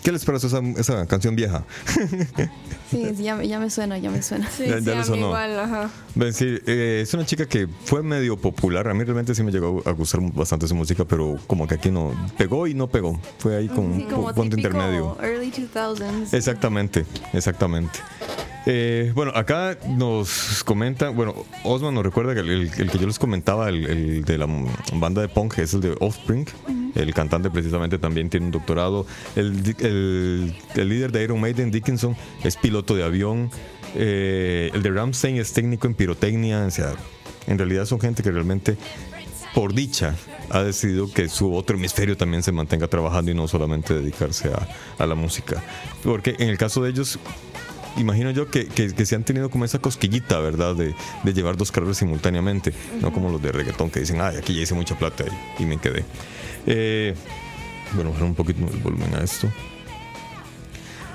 [SPEAKER 1] ¿Qué les parece esa, esa canción vieja?
[SPEAKER 2] Sí, sí, ya, me- ya me suena, ya me suena.
[SPEAKER 3] Sí,
[SPEAKER 1] Ya-
[SPEAKER 3] sí,
[SPEAKER 1] ya
[SPEAKER 3] a
[SPEAKER 1] le
[SPEAKER 3] mí
[SPEAKER 1] sonó.
[SPEAKER 3] igual, ajá.
[SPEAKER 1] Eh, es una chica que fue medio popular. A mí realmente sí me llegó a gustar bastante su música, pero como que aquí no pegó y no pegó. Fue ahí con
[SPEAKER 2] Sí,
[SPEAKER 1] un
[SPEAKER 2] como
[SPEAKER 1] pu- punto intermedio.
[SPEAKER 2] early 2000s.
[SPEAKER 1] Exactamente, exactamente. Eh, bueno, acá nos comenta, bueno, Osman nos recuerda que el, el- el que yo les comentaba, el, el de la banda de punk, es el de Offspring. El cantante precisamente también tiene un doctorado. El, líder de Iron Maiden, Dickinson, es piloto de avión. Eh, el de Ramstein es técnico en pirotecnia. O sea, en realidad son gente que realmente, por dicha, ha decidido que su otro hemisferio también se mantenga trabajando y no solamente dedicarse a, a la música. Porque en el caso de ellos, imagino yo que, que, que se han tenido como esa cosquillita, ¿verdad? De, de llevar dos carreras simultáneamente, no como los de reggaetón que dicen, ay, aquí ya hice mucha plata y, y me quedé. Eh, bueno, bajar un poquito el volumen a esto.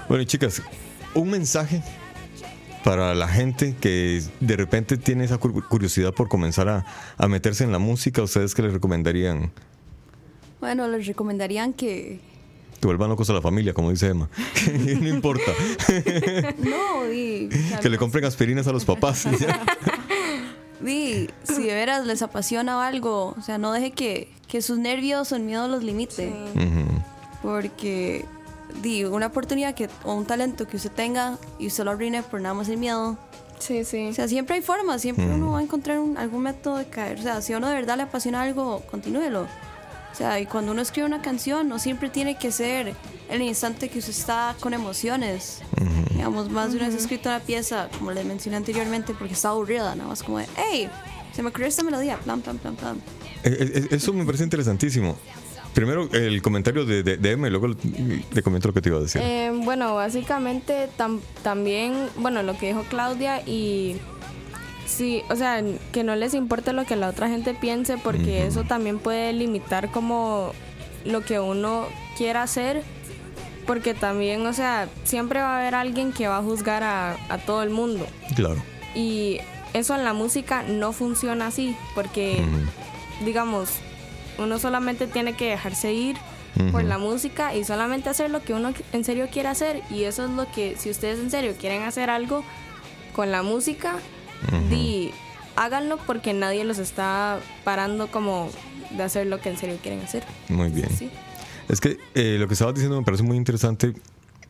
[SPEAKER 1] Bueno, chicas, un mensaje para la gente que de repente tiene esa cur- curiosidad por comenzar a, a meterse en la música, ¿ustedes qué les recomendarían?
[SPEAKER 2] Bueno, les recomendarían que...
[SPEAKER 1] Que vuelvan locos a la familia, como dice Emma. no importa.
[SPEAKER 2] No, y...
[SPEAKER 1] que le compren aspirinas a los papás.
[SPEAKER 2] Di, si de veras les apasiona algo, o sea, no deje que, que sus nervios o el miedo los limite. Porque, di, una oportunidad que, o un talento que usted tenga y usted lo arruine por nada más el miedo.
[SPEAKER 3] Sí, sí.
[SPEAKER 2] O sea, siempre hay formas, siempre uno va a encontrar un- algún método de caer. O sea, si a uno de verdad le apasiona algo, continúelo. O sea, y cuando uno escribe una canción, no siempre tiene que ser el instante que usted está con emociones. Digamos, más de una vez he escrito una pieza, como les mencioné anteriormente, porque estaba aburrida, nada más como de, hey, se me ocurrió esta melodía, plan, plan, plan, plan.
[SPEAKER 1] Eh, eh, Eso me parece interesantísimo. Primero el comentario de, de, de Emma y luego le comento lo que te iba a decir.
[SPEAKER 3] Eh, bueno, básicamente tam- también, bueno, lo que dijo Claudia y sí, o sea, que no les importe lo que la otra gente piense porque eso también puede limitar como lo que uno quiera hacer Porque también, o sea, siempre va a haber alguien que va a juzgar a, a todo el mundo.
[SPEAKER 1] Claro.
[SPEAKER 3] Y eso en la música no funciona así, porque, digamos, uno solamente tiene que dejarse ir por la música y solamente hacer lo que uno en serio quiere hacer. Y eso es lo que, si ustedes en serio quieren hacer algo con la música, di, háganlo porque nadie los está parando como de hacer lo que en serio quieren hacer.
[SPEAKER 1] Muy bien.
[SPEAKER 3] Sí.
[SPEAKER 1] Es que eh, lo que estabas diciendo me parece muy interesante.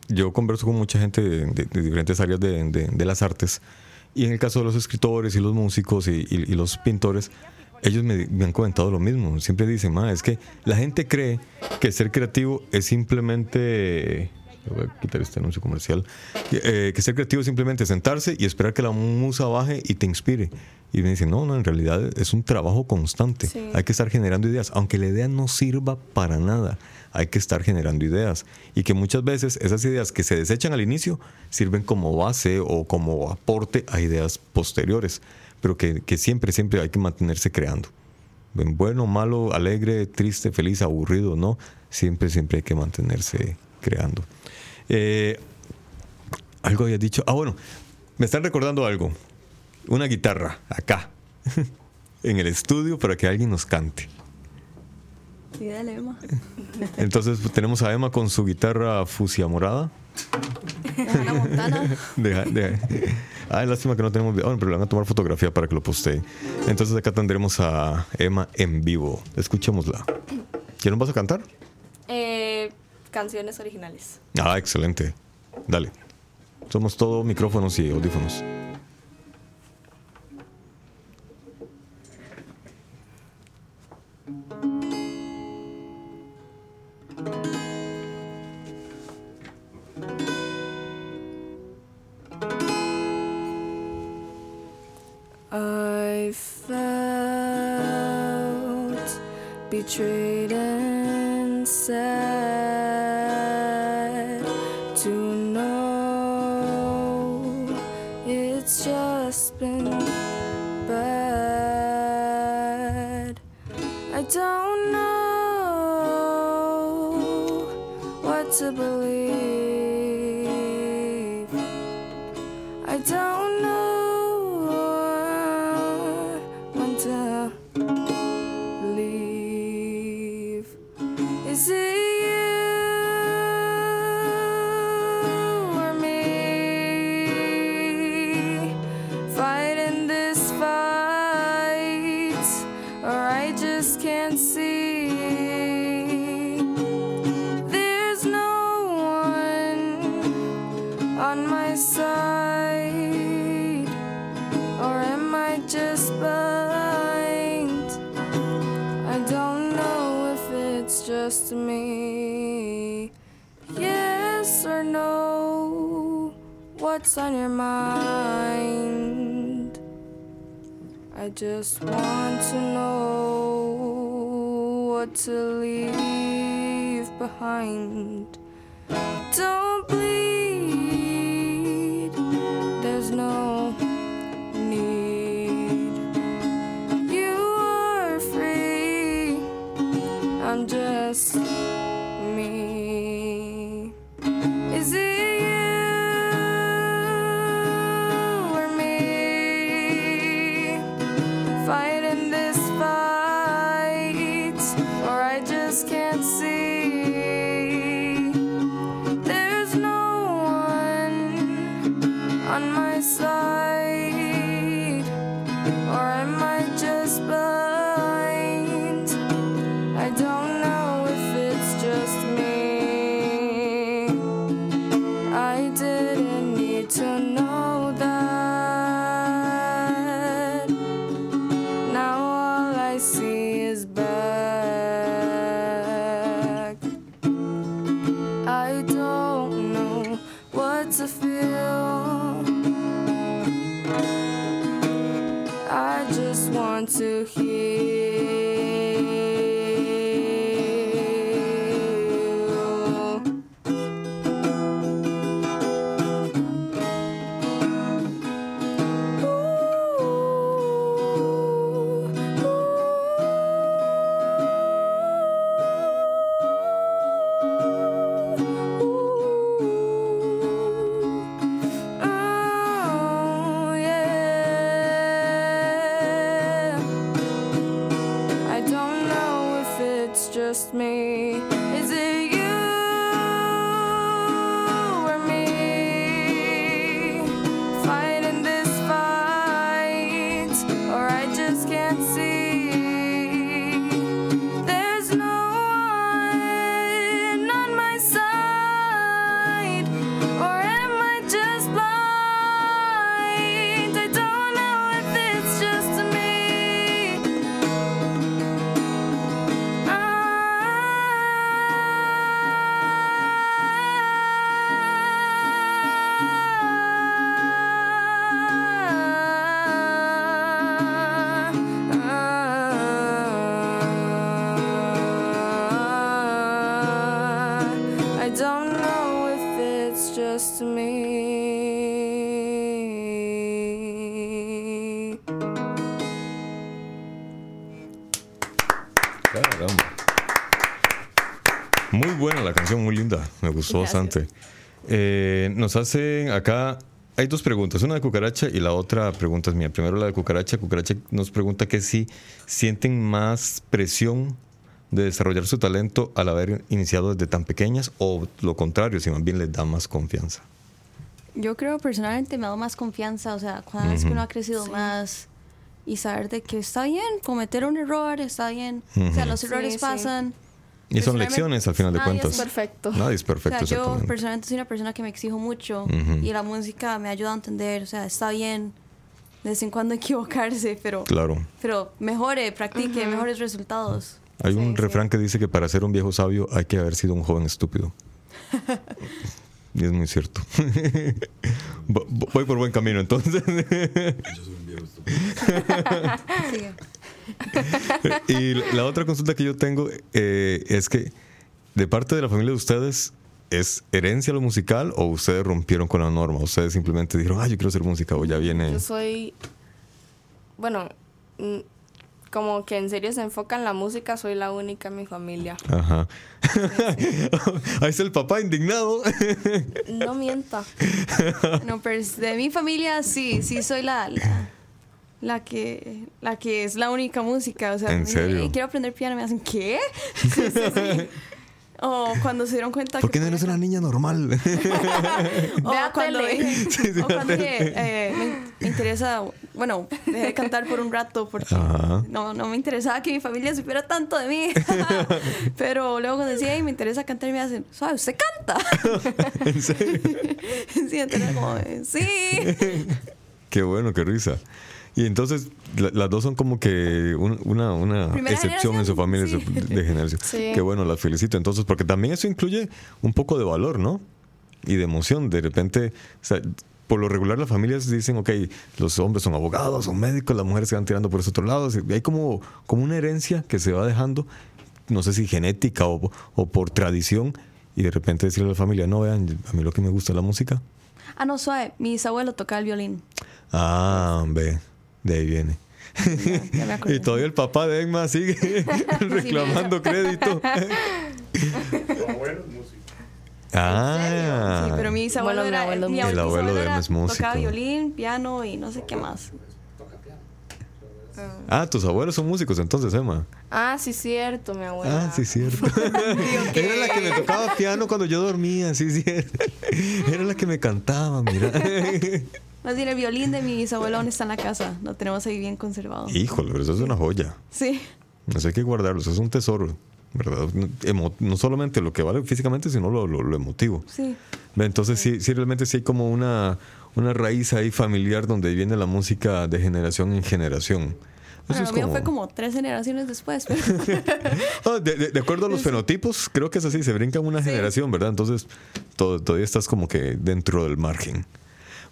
[SPEAKER 1] Yo converso con mucha gente de, de- de diferentes áreas de, de- de las artes. Y en el caso de los escritores y los músicos y, y- y los pintores, ellos me, me han comentado lo mismo. Siempre dicen, "Ma, es que la gente cree que ser creativo es simplemente... Voy a quitar este anuncio comercial. eh, que ser creativo es simplemente sentarse y esperar que la musa baje y te inspire. Y me dicen, no, no, en realidad es un trabajo constante.
[SPEAKER 3] Sí.
[SPEAKER 1] Hay que estar generando ideas, aunque la idea no sirva para nada. Hay que estar generando ideas. Y que muchas veces esas ideas que se desechan al inicio sirven como base o como aporte a ideas posteriores. Pero que, que siempre, siempre hay que mantenerse creando. En Bueno, malo, alegre, triste, feliz, aburrido, ¿no? Siempre, siempre hay que mantenerse creando. Eh, algo había dicho. Ah, bueno, me están recordando algo. Una guitarra, acá, en el estudio, para que alguien nos cante.
[SPEAKER 2] Sí, dale, Emma.
[SPEAKER 1] Entonces pues, tenemos a Emma con su guitarra fusia morada.
[SPEAKER 2] Hannah Montana.
[SPEAKER 1] Deja- deja. Ah, lástima que no tenemos video, pero le van a tomar fotografía para que lo postee. Entonces acá tendremos a Emma en vivo. Escuchémosla. ¿Quién nos vas a cantar?
[SPEAKER 3] Eh, canciones originales.
[SPEAKER 1] Ah, excelente. Dale. Somos todo micrófonos y audífonos.
[SPEAKER 3] I felt betrayed and sad just want to know what to leave behind. On my side, just me.
[SPEAKER 1] Caramba. Muy buena la canción, muy linda. Me gustó bastante. Eh, nos hacen acá. Hay dos preguntas, una de cucaracha y la otra pregunta es mía. Primero la de cucaracha. Cucaracha nos pregunta que si sienten más presión de desarrollar su talento al haber iniciado desde tan pequeñas o lo contrario, si más bien les da más confianza.
[SPEAKER 2] Yo creo personalmente me da más confianza, o sea, cada vez que uno ha crecido más y saber de que está bien cometer un error, está bien, o sea, los
[SPEAKER 3] Sí,
[SPEAKER 2] errores
[SPEAKER 3] sí.
[SPEAKER 2] pasan.
[SPEAKER 1] Y son lecciones al final de
[SPEAKER 2] nadie es
[SPEAKER 1] cuentas.
[SPEAKER 3] perfecto.
[SPEAKER 1] Nadie es
[SPEAKER 2] O
[SPEAKER 1] perfecto,
[SPEAKER 2] sea, yo personalmente soy una persona que me exijo mucho y la música me ayuda a entender, o sea, está bien de vez en cuando equivocarse, pero,
[SPEAKER 1] Claro.
[SPEAKER 2] pero mejore, practique, mejores resultados.
[SPEAKER 1] Hay un
[SPEAKER 3] sí.
[SPEAKER 1] refrán que dice que para ser un viejo sabio hay que haber sido un joven estúpido. y es muy cierto. Vo- vo- Voy por buen camino entonces. y la otra consulta que yo tengo eh, es que de parte de la familia de ustedes, ¿es herencia lo musical o ustedes rompieron con la norma? Ustedes simplemente dijeron, ah, yo quiero hacer música o ya viene...
[SPEAKER 3] Yo soy, bueno, como que en serio se enfoca en la música, soy la única en mi familia.
[SPEAKER 1] Ajá. Ahí está el papá indignado.
[SPEAKER 3] No mienta.
[SPEAKER 2] No, pero de mi familia sí, sí soy la, la, la que la que es la única música. O sea,
[SPEAKER 1] ¿En serio?
[SPEAKER 2] "Ey, quiero aprender piano, me hacen ¿qué? Sí, sí, sí. O cuando se dieron cuenta
[SPEAKER 1] ¿Por qué no eres una niña normal?
[SPEAKER 2] O cuando dije,
[SPEAKER 1] Sí, sí,
[SPEAKER 2] o cuando dije, eh, me, interesa, bueno, dejé de cantar por un rato porque
[SPEAKER 1] Ajá.
[SPEAKER 2] no, no me interesaba que mi familia supiera tanto de mí. Pero luego cuando decía, "Ey, me interesa cantar, me hacen, ¿sabe? ¿Usted canta?
[SPEAKER 1] ¿En serio?
[SPEAKER 2] sí, entonces como, sí.
[SPEAKER 1] Qué bueno, qué risa. Y entonces la- las dos son como que un- una, una excepción en su familia
[SPEAKER 2] generación,
[SPEAKER 1] de- generación.
[SPEAKER 3] Sí.
[SPEAKER 1] Qué bueno, las felicito. Entonces, porque también eso incluye un poco de valor, ¿no? Y de emoción. De repente, o sea, por lo regular las familias dicen, ok, los hombres son abogados, son médicos, las mujeres se van tirando por esos otros lados. Hay como, como una herencia que se va dejando, no sé si genética o, o por tradición, y de repente decirle a la familia, no, vean, a mí lo que me gusta es la música.
[SPEAKER 2] Ah, no, suave. Mi bisabuelo tocaba el violín.
[SPEAKER 1] Ah, ve, de ahí viene.
[SPEAKER 2] Ya.
[SPEAKER 1] Y todavía el papá de Emma sigue reclamando crédito. Ah,
[SPEAKER 2] Sí, pero mi bisabuelo
[SPEAKER 3] Bueno,
[SPEAKER 2] era
[SPEAKER 3] abuelo
[SPEAKER 2] mi
[SPEAKER 1] músico. El abuelo de
[SPEAKER 2] era-
[SPEAKER 1] Emma es músico.
[SPEAKER 2] Tocaba violín, piano y no sé qué más.
[SPEAKER 1] ah, tus abuelos son músicos entonces, Emma.
[SPEAKER 3] Ah, sí, cierto, mi abuela.
[SPEAKER 1] Ah, sí, cierto. Era la que me tocaba piano cuando yo dormía, sí, cierto. Era la que me cantaba, mira.
[SPEAKER 2] Más bien el violín de mi bisabuelo aún está en la casa. Lo tenemos ahí bien conservado.
[SPEAKER 1] Híjole, pero eso es una joya.
[SPEAKER 2] Sí.
[SPEAKER 1] Eso hay que guardarlo, eso es un tesoro, ¿verdad? No, emo- no solamente lo que vale físicamente, sino lo, lo- lo emotivo.
[SPEAKER 2] Sí.
[SPEAKER 1] Entonces sí, sí realmente sí hay como una, una raíz ahí familiar donde viene la música de generación en generación.
[SPEAKER 2] Bueno, lo mío
[SPEAKER 1] como-
[SPEAKER 2] fue como tres generaciones después. Pero...
[SPEAKER 1] Ah, de, de- de acuerdo a los fenotipos, creo que es así, se brinca una
[SPEAKER 2] Sí.
[SPEAKER 1] generación, ¿verdad? Entonces to- todavía estás como que dentro del margen.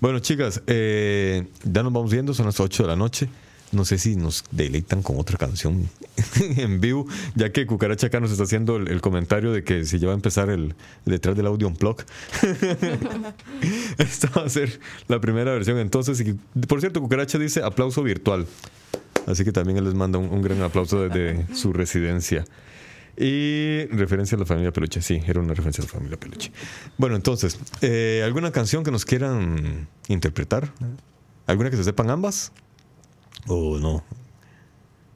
[SPEAKER 1] Bueno, chicas, eh, ya nos vamos viendo, son las 8 de la noche. No sé si nos deleitan con otra canción en vivo, ya que Cucaracha acá nos está haciendo el, comentario de que si ya va a empezar el, detrás del audio unplug. Esta va a ser la primera versión entonces. Y, por cierto, Cucaracha dice aplauso virtual. Así que también él les manda un gran aplauso desde su residencia. Y referencia a la familia Peluche, sí, era una referencia a la familia Peluche. Bueno, entonces, eh, ¿alguna canción que nos quieran interpretar? ¿Alguna que se sepan ambas? ¿O no?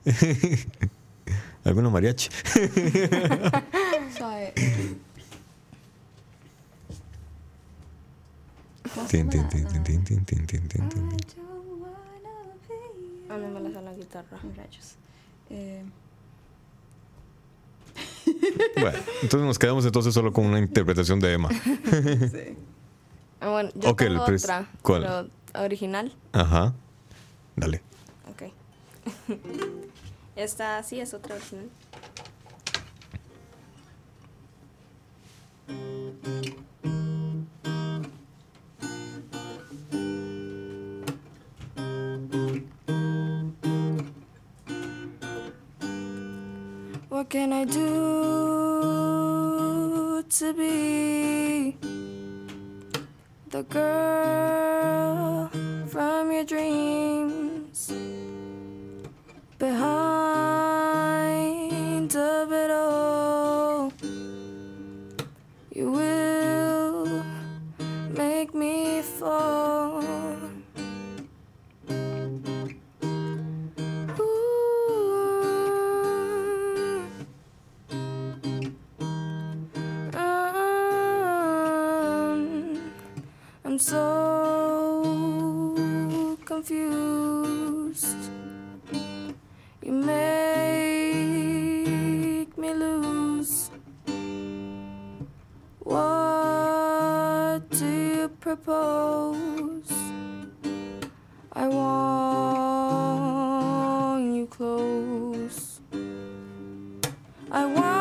[SPEAKER 1] ¿Alguna mariachi? Tin, tin, tin, tin, tin, tin, tin, tin, tin, tin.
[SPEAKER 3] Ah, no me la sé la guitarra.
[SPEAKER 2] Rayos. Eh,
[SPEAKER 1] Bueno, entonces nos quedamos entonces solo con una interpretación de Emma.
[SPEAKER 3] Ah, bueno, yo
[SPEAKER 1] Ok,
[SPEAKER 3] tengo otra.
[SPEAKER 1] ¿cuál?
[SPEAKER 3] pero original.
[SPEAKER 1] Ajá. Dale.
[SPEAKER 3] Ok. Esta sí es otra original. What can I do to be the girl from your dreams behind propose? I want you close. I want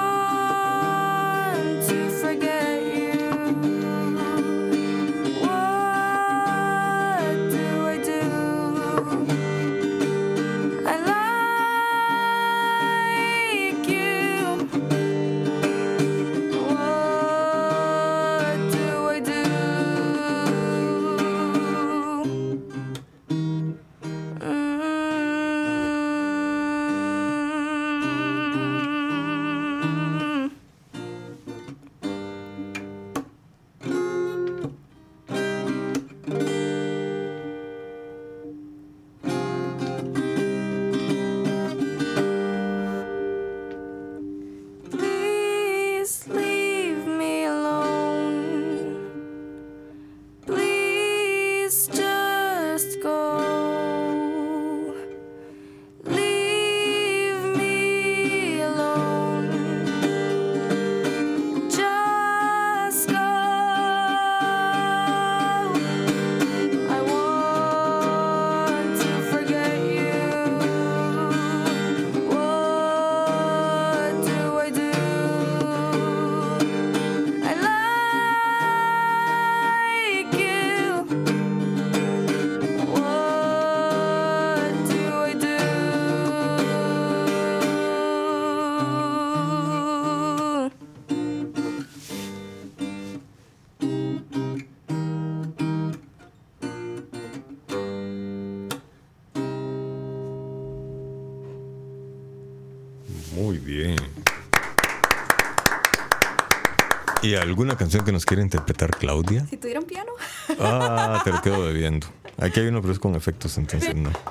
[SPEAKER 1] ¿Y alguna canción que nos quiera interpretar Claudia?
[SPEAKER 2] Si tuviera un piano.
[SPEAKER 1] Ah, te lo quedo debiendo. Aquí hay uno, pero es con efectos, entonces no.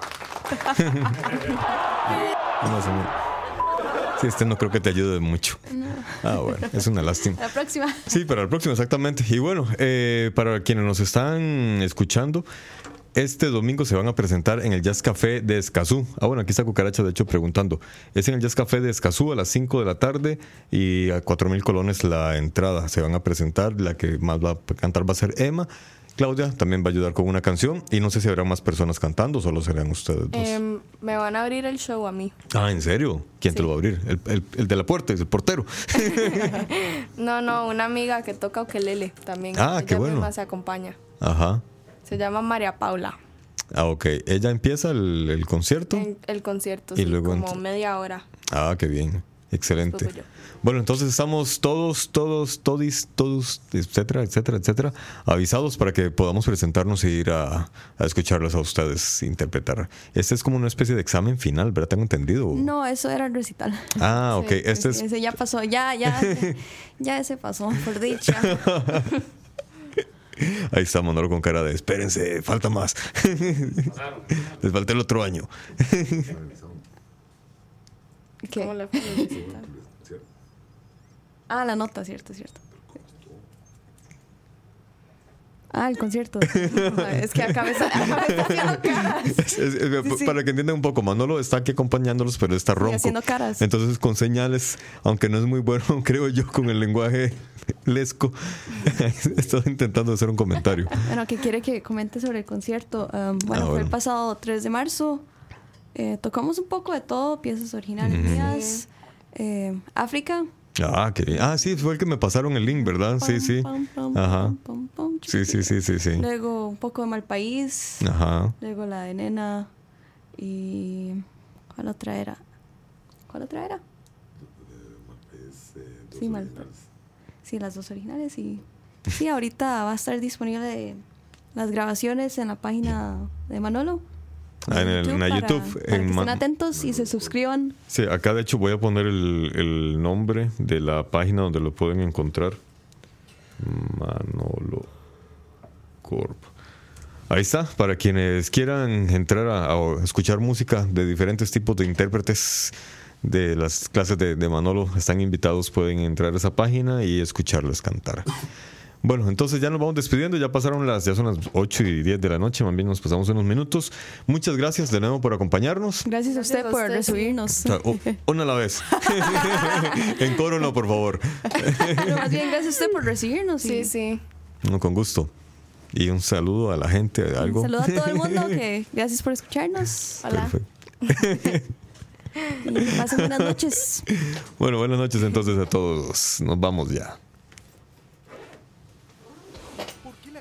[SPEAKER 1] Sí, este no creo que te ayude mucho. Ah, bueno, es una lástima.
[SPEAKER 2] La próxima.
[SPEAKER 1] Sí, para el próximo, exactamente. Y bueno, eh, para quienes nos están escuchando, este domingo se van a presentar en el Jazz Café de Escazú. Ah, bueno, aquí está Cucaracha, de hecho, preguntando. Es en el Jazz Café de Escazú a las 5 de la tarde y a 4 mil colones la entrada. Se van a presentar, la que más va a cantar va a ser Emma. Claudia también va a ayudar con una canción y no sé si habrá más personas cantando, solo serán ustedes dos.
[SPEAKER 3] Em, me van a abrir el show a mí.
[SPEAKER 1] ah, ¿en serio? ¿Quién te lo va a abrir? El, el- el de la puerta, es el portero.
[SPEAKER 3] No, no, una amiga que toca ukelele también.
[SPEAKER 1] Ah,
[SPEAKER 3] Ella
[SPEAKER 1] qué bueno.
[SPEAKER 3] misma se acompaña.
[SPEAKER 1] Ajá.
[SPEAKER 3] Se llama María Paula.
[SPEAKER 1] Ah, ok. Ella empieza el, el concierto.
[SPEAKER 3] El concierto,
[SPEAKER 1] Y
[SPEAKER 3] sí,
[SPEAKER 1] luego
[SPEAKER 3] como media hora.
[SPEAKER 1] Ah, qué bien. Excelente. Bueno, entonces estamos todos, todos, todis, todos, etcétera, etcétera, etcétera, avisados para que podamos presentarnos e ir a, a escucharlos a ustedes interpretar. Este es como una especie de examen final, ¿verdad? Tengo entendido.
[SPEAKER 2] No, eso era el recital.
[SPEAKER 1] Ah, ok.
[SPEAKER 3] Sí,
[SPEAKER 1] este es.
[SPEAKER 2] Ese ya pasó, ya, ya, ya ese pasó, por dicha.
[SPEAKER 1] Ahí está Manolo con cara de espérense, falta más. Les falta el otro año.
[SPEAKER 2] ¿Qué?
[SPEAKER 3] ¿Cómo recital?
[SPEAKER 2] Ah, la nota, cierto, cierto. Ah, el concierto. es que acá me está, acá me está haciendo caras.
[SPEAKER 1] Es- es- es-
[SPEAKER 2] sí.
[SPEAKER 1] Para que entiendan un poco, Manolo está aquí acompañándolos, pero está ronco.
[SPEAKER 2] haciendo caras.
[SPEAKER 1] Entonces, con señales, aunque no es muy bueno, creo yo, con el lenguaje lesco, estoy intentando hacer un comentario.
[SPEAKER 2] Bueno, que quiere que comente sobre el concierto. Um, bueno,
[SPEAKER 1] Ah,
[SPEAKER 2] fue el pasado 3 de marzo. Eh, tocamos un poco de todo, piezas originales mías. Eh, África.
[SPEAKER 1] Ah, qué bien. Ah, sí, fue el que me pasaron el link, ¿verdad? Sí,
[SPEAKER 2] Pam,
[SPEAKER 1] sí.
[SPEAKER 2] pam, pam,
[SPEAKER 1] Ajá. Sí, sí, sí, sí, sí.
[SPEAKER 2] Luego un poco de Malpaís.
[SPEAKER 1] Ajá.
[SPEAKER 2] Luego la de Nena. Y. ¿Cuál otra era? ¿Cuál otra era? Sí, Malpaís. Sí, las dos originales. Y. Sí, ahorita va a estar disponible las grabaciones en la página de Manolo.
[SPEAKER 1] Ah, en, el- en la
[SPEAKER 2] para-
[SPEAKER 1] YouTube.
[SPEAKER 2] Para
[SPEAKER 1] en
[SPEAKER 2] que
[SPEAKER 1] Ma-
[SPEAKER 2] estén atentos y se suscriban.
[SPEAKER 1] Sí, acá de hecho voy a poner el, el nombre de la página donde lo pueden encontrar. Manolo Corp. Ahí está, para quienes quieran entrar a, a escuchar música de diferentes tipos de intérpretes de las clases de, de Manolo, están invitados, pueden entrar a esa página y escucharles cantar. Bueno, entonces ya nos vamos despidiendo, ya pasaron las, ya son las 8 y 10 de la noche, más bien nos pasamos unos minutos. Muchas gracias de nuevo por acompañarnos.
[SPEAKER 2] Gracias a
[SPEAKER 3] Gracias
[SPEAKER 2] usted
[SPEAKER 3] a
[SPEAKER 2] por
[SPEAKER 3] usted,
[SPEAKER 2] recibirnos.
[SPEAKER 1] O sea, u- una a la vez. en coro no, por favor.
[SPEAKER 2] Pero más bien, gracias a usted por recibirnos.
[SPEAKER 3] Sí,
[SPEAKER 2] y
[SPEAKER 3] sí.
[SPEAKER 1] No, con gusto. Y un saludo a la gente, algo.
[SPEAKER 2] Un saludo a todo el mundo. Que gracias por escucharnos.
[SPEAKER 3] Hola.
[SPEAKER 2] Pasen buenas noches.
[SPEAKER 1] Bueno, buenas noches entonces a todos. Nos vamos ya.
[SPEAKER 5] ¿Por qué la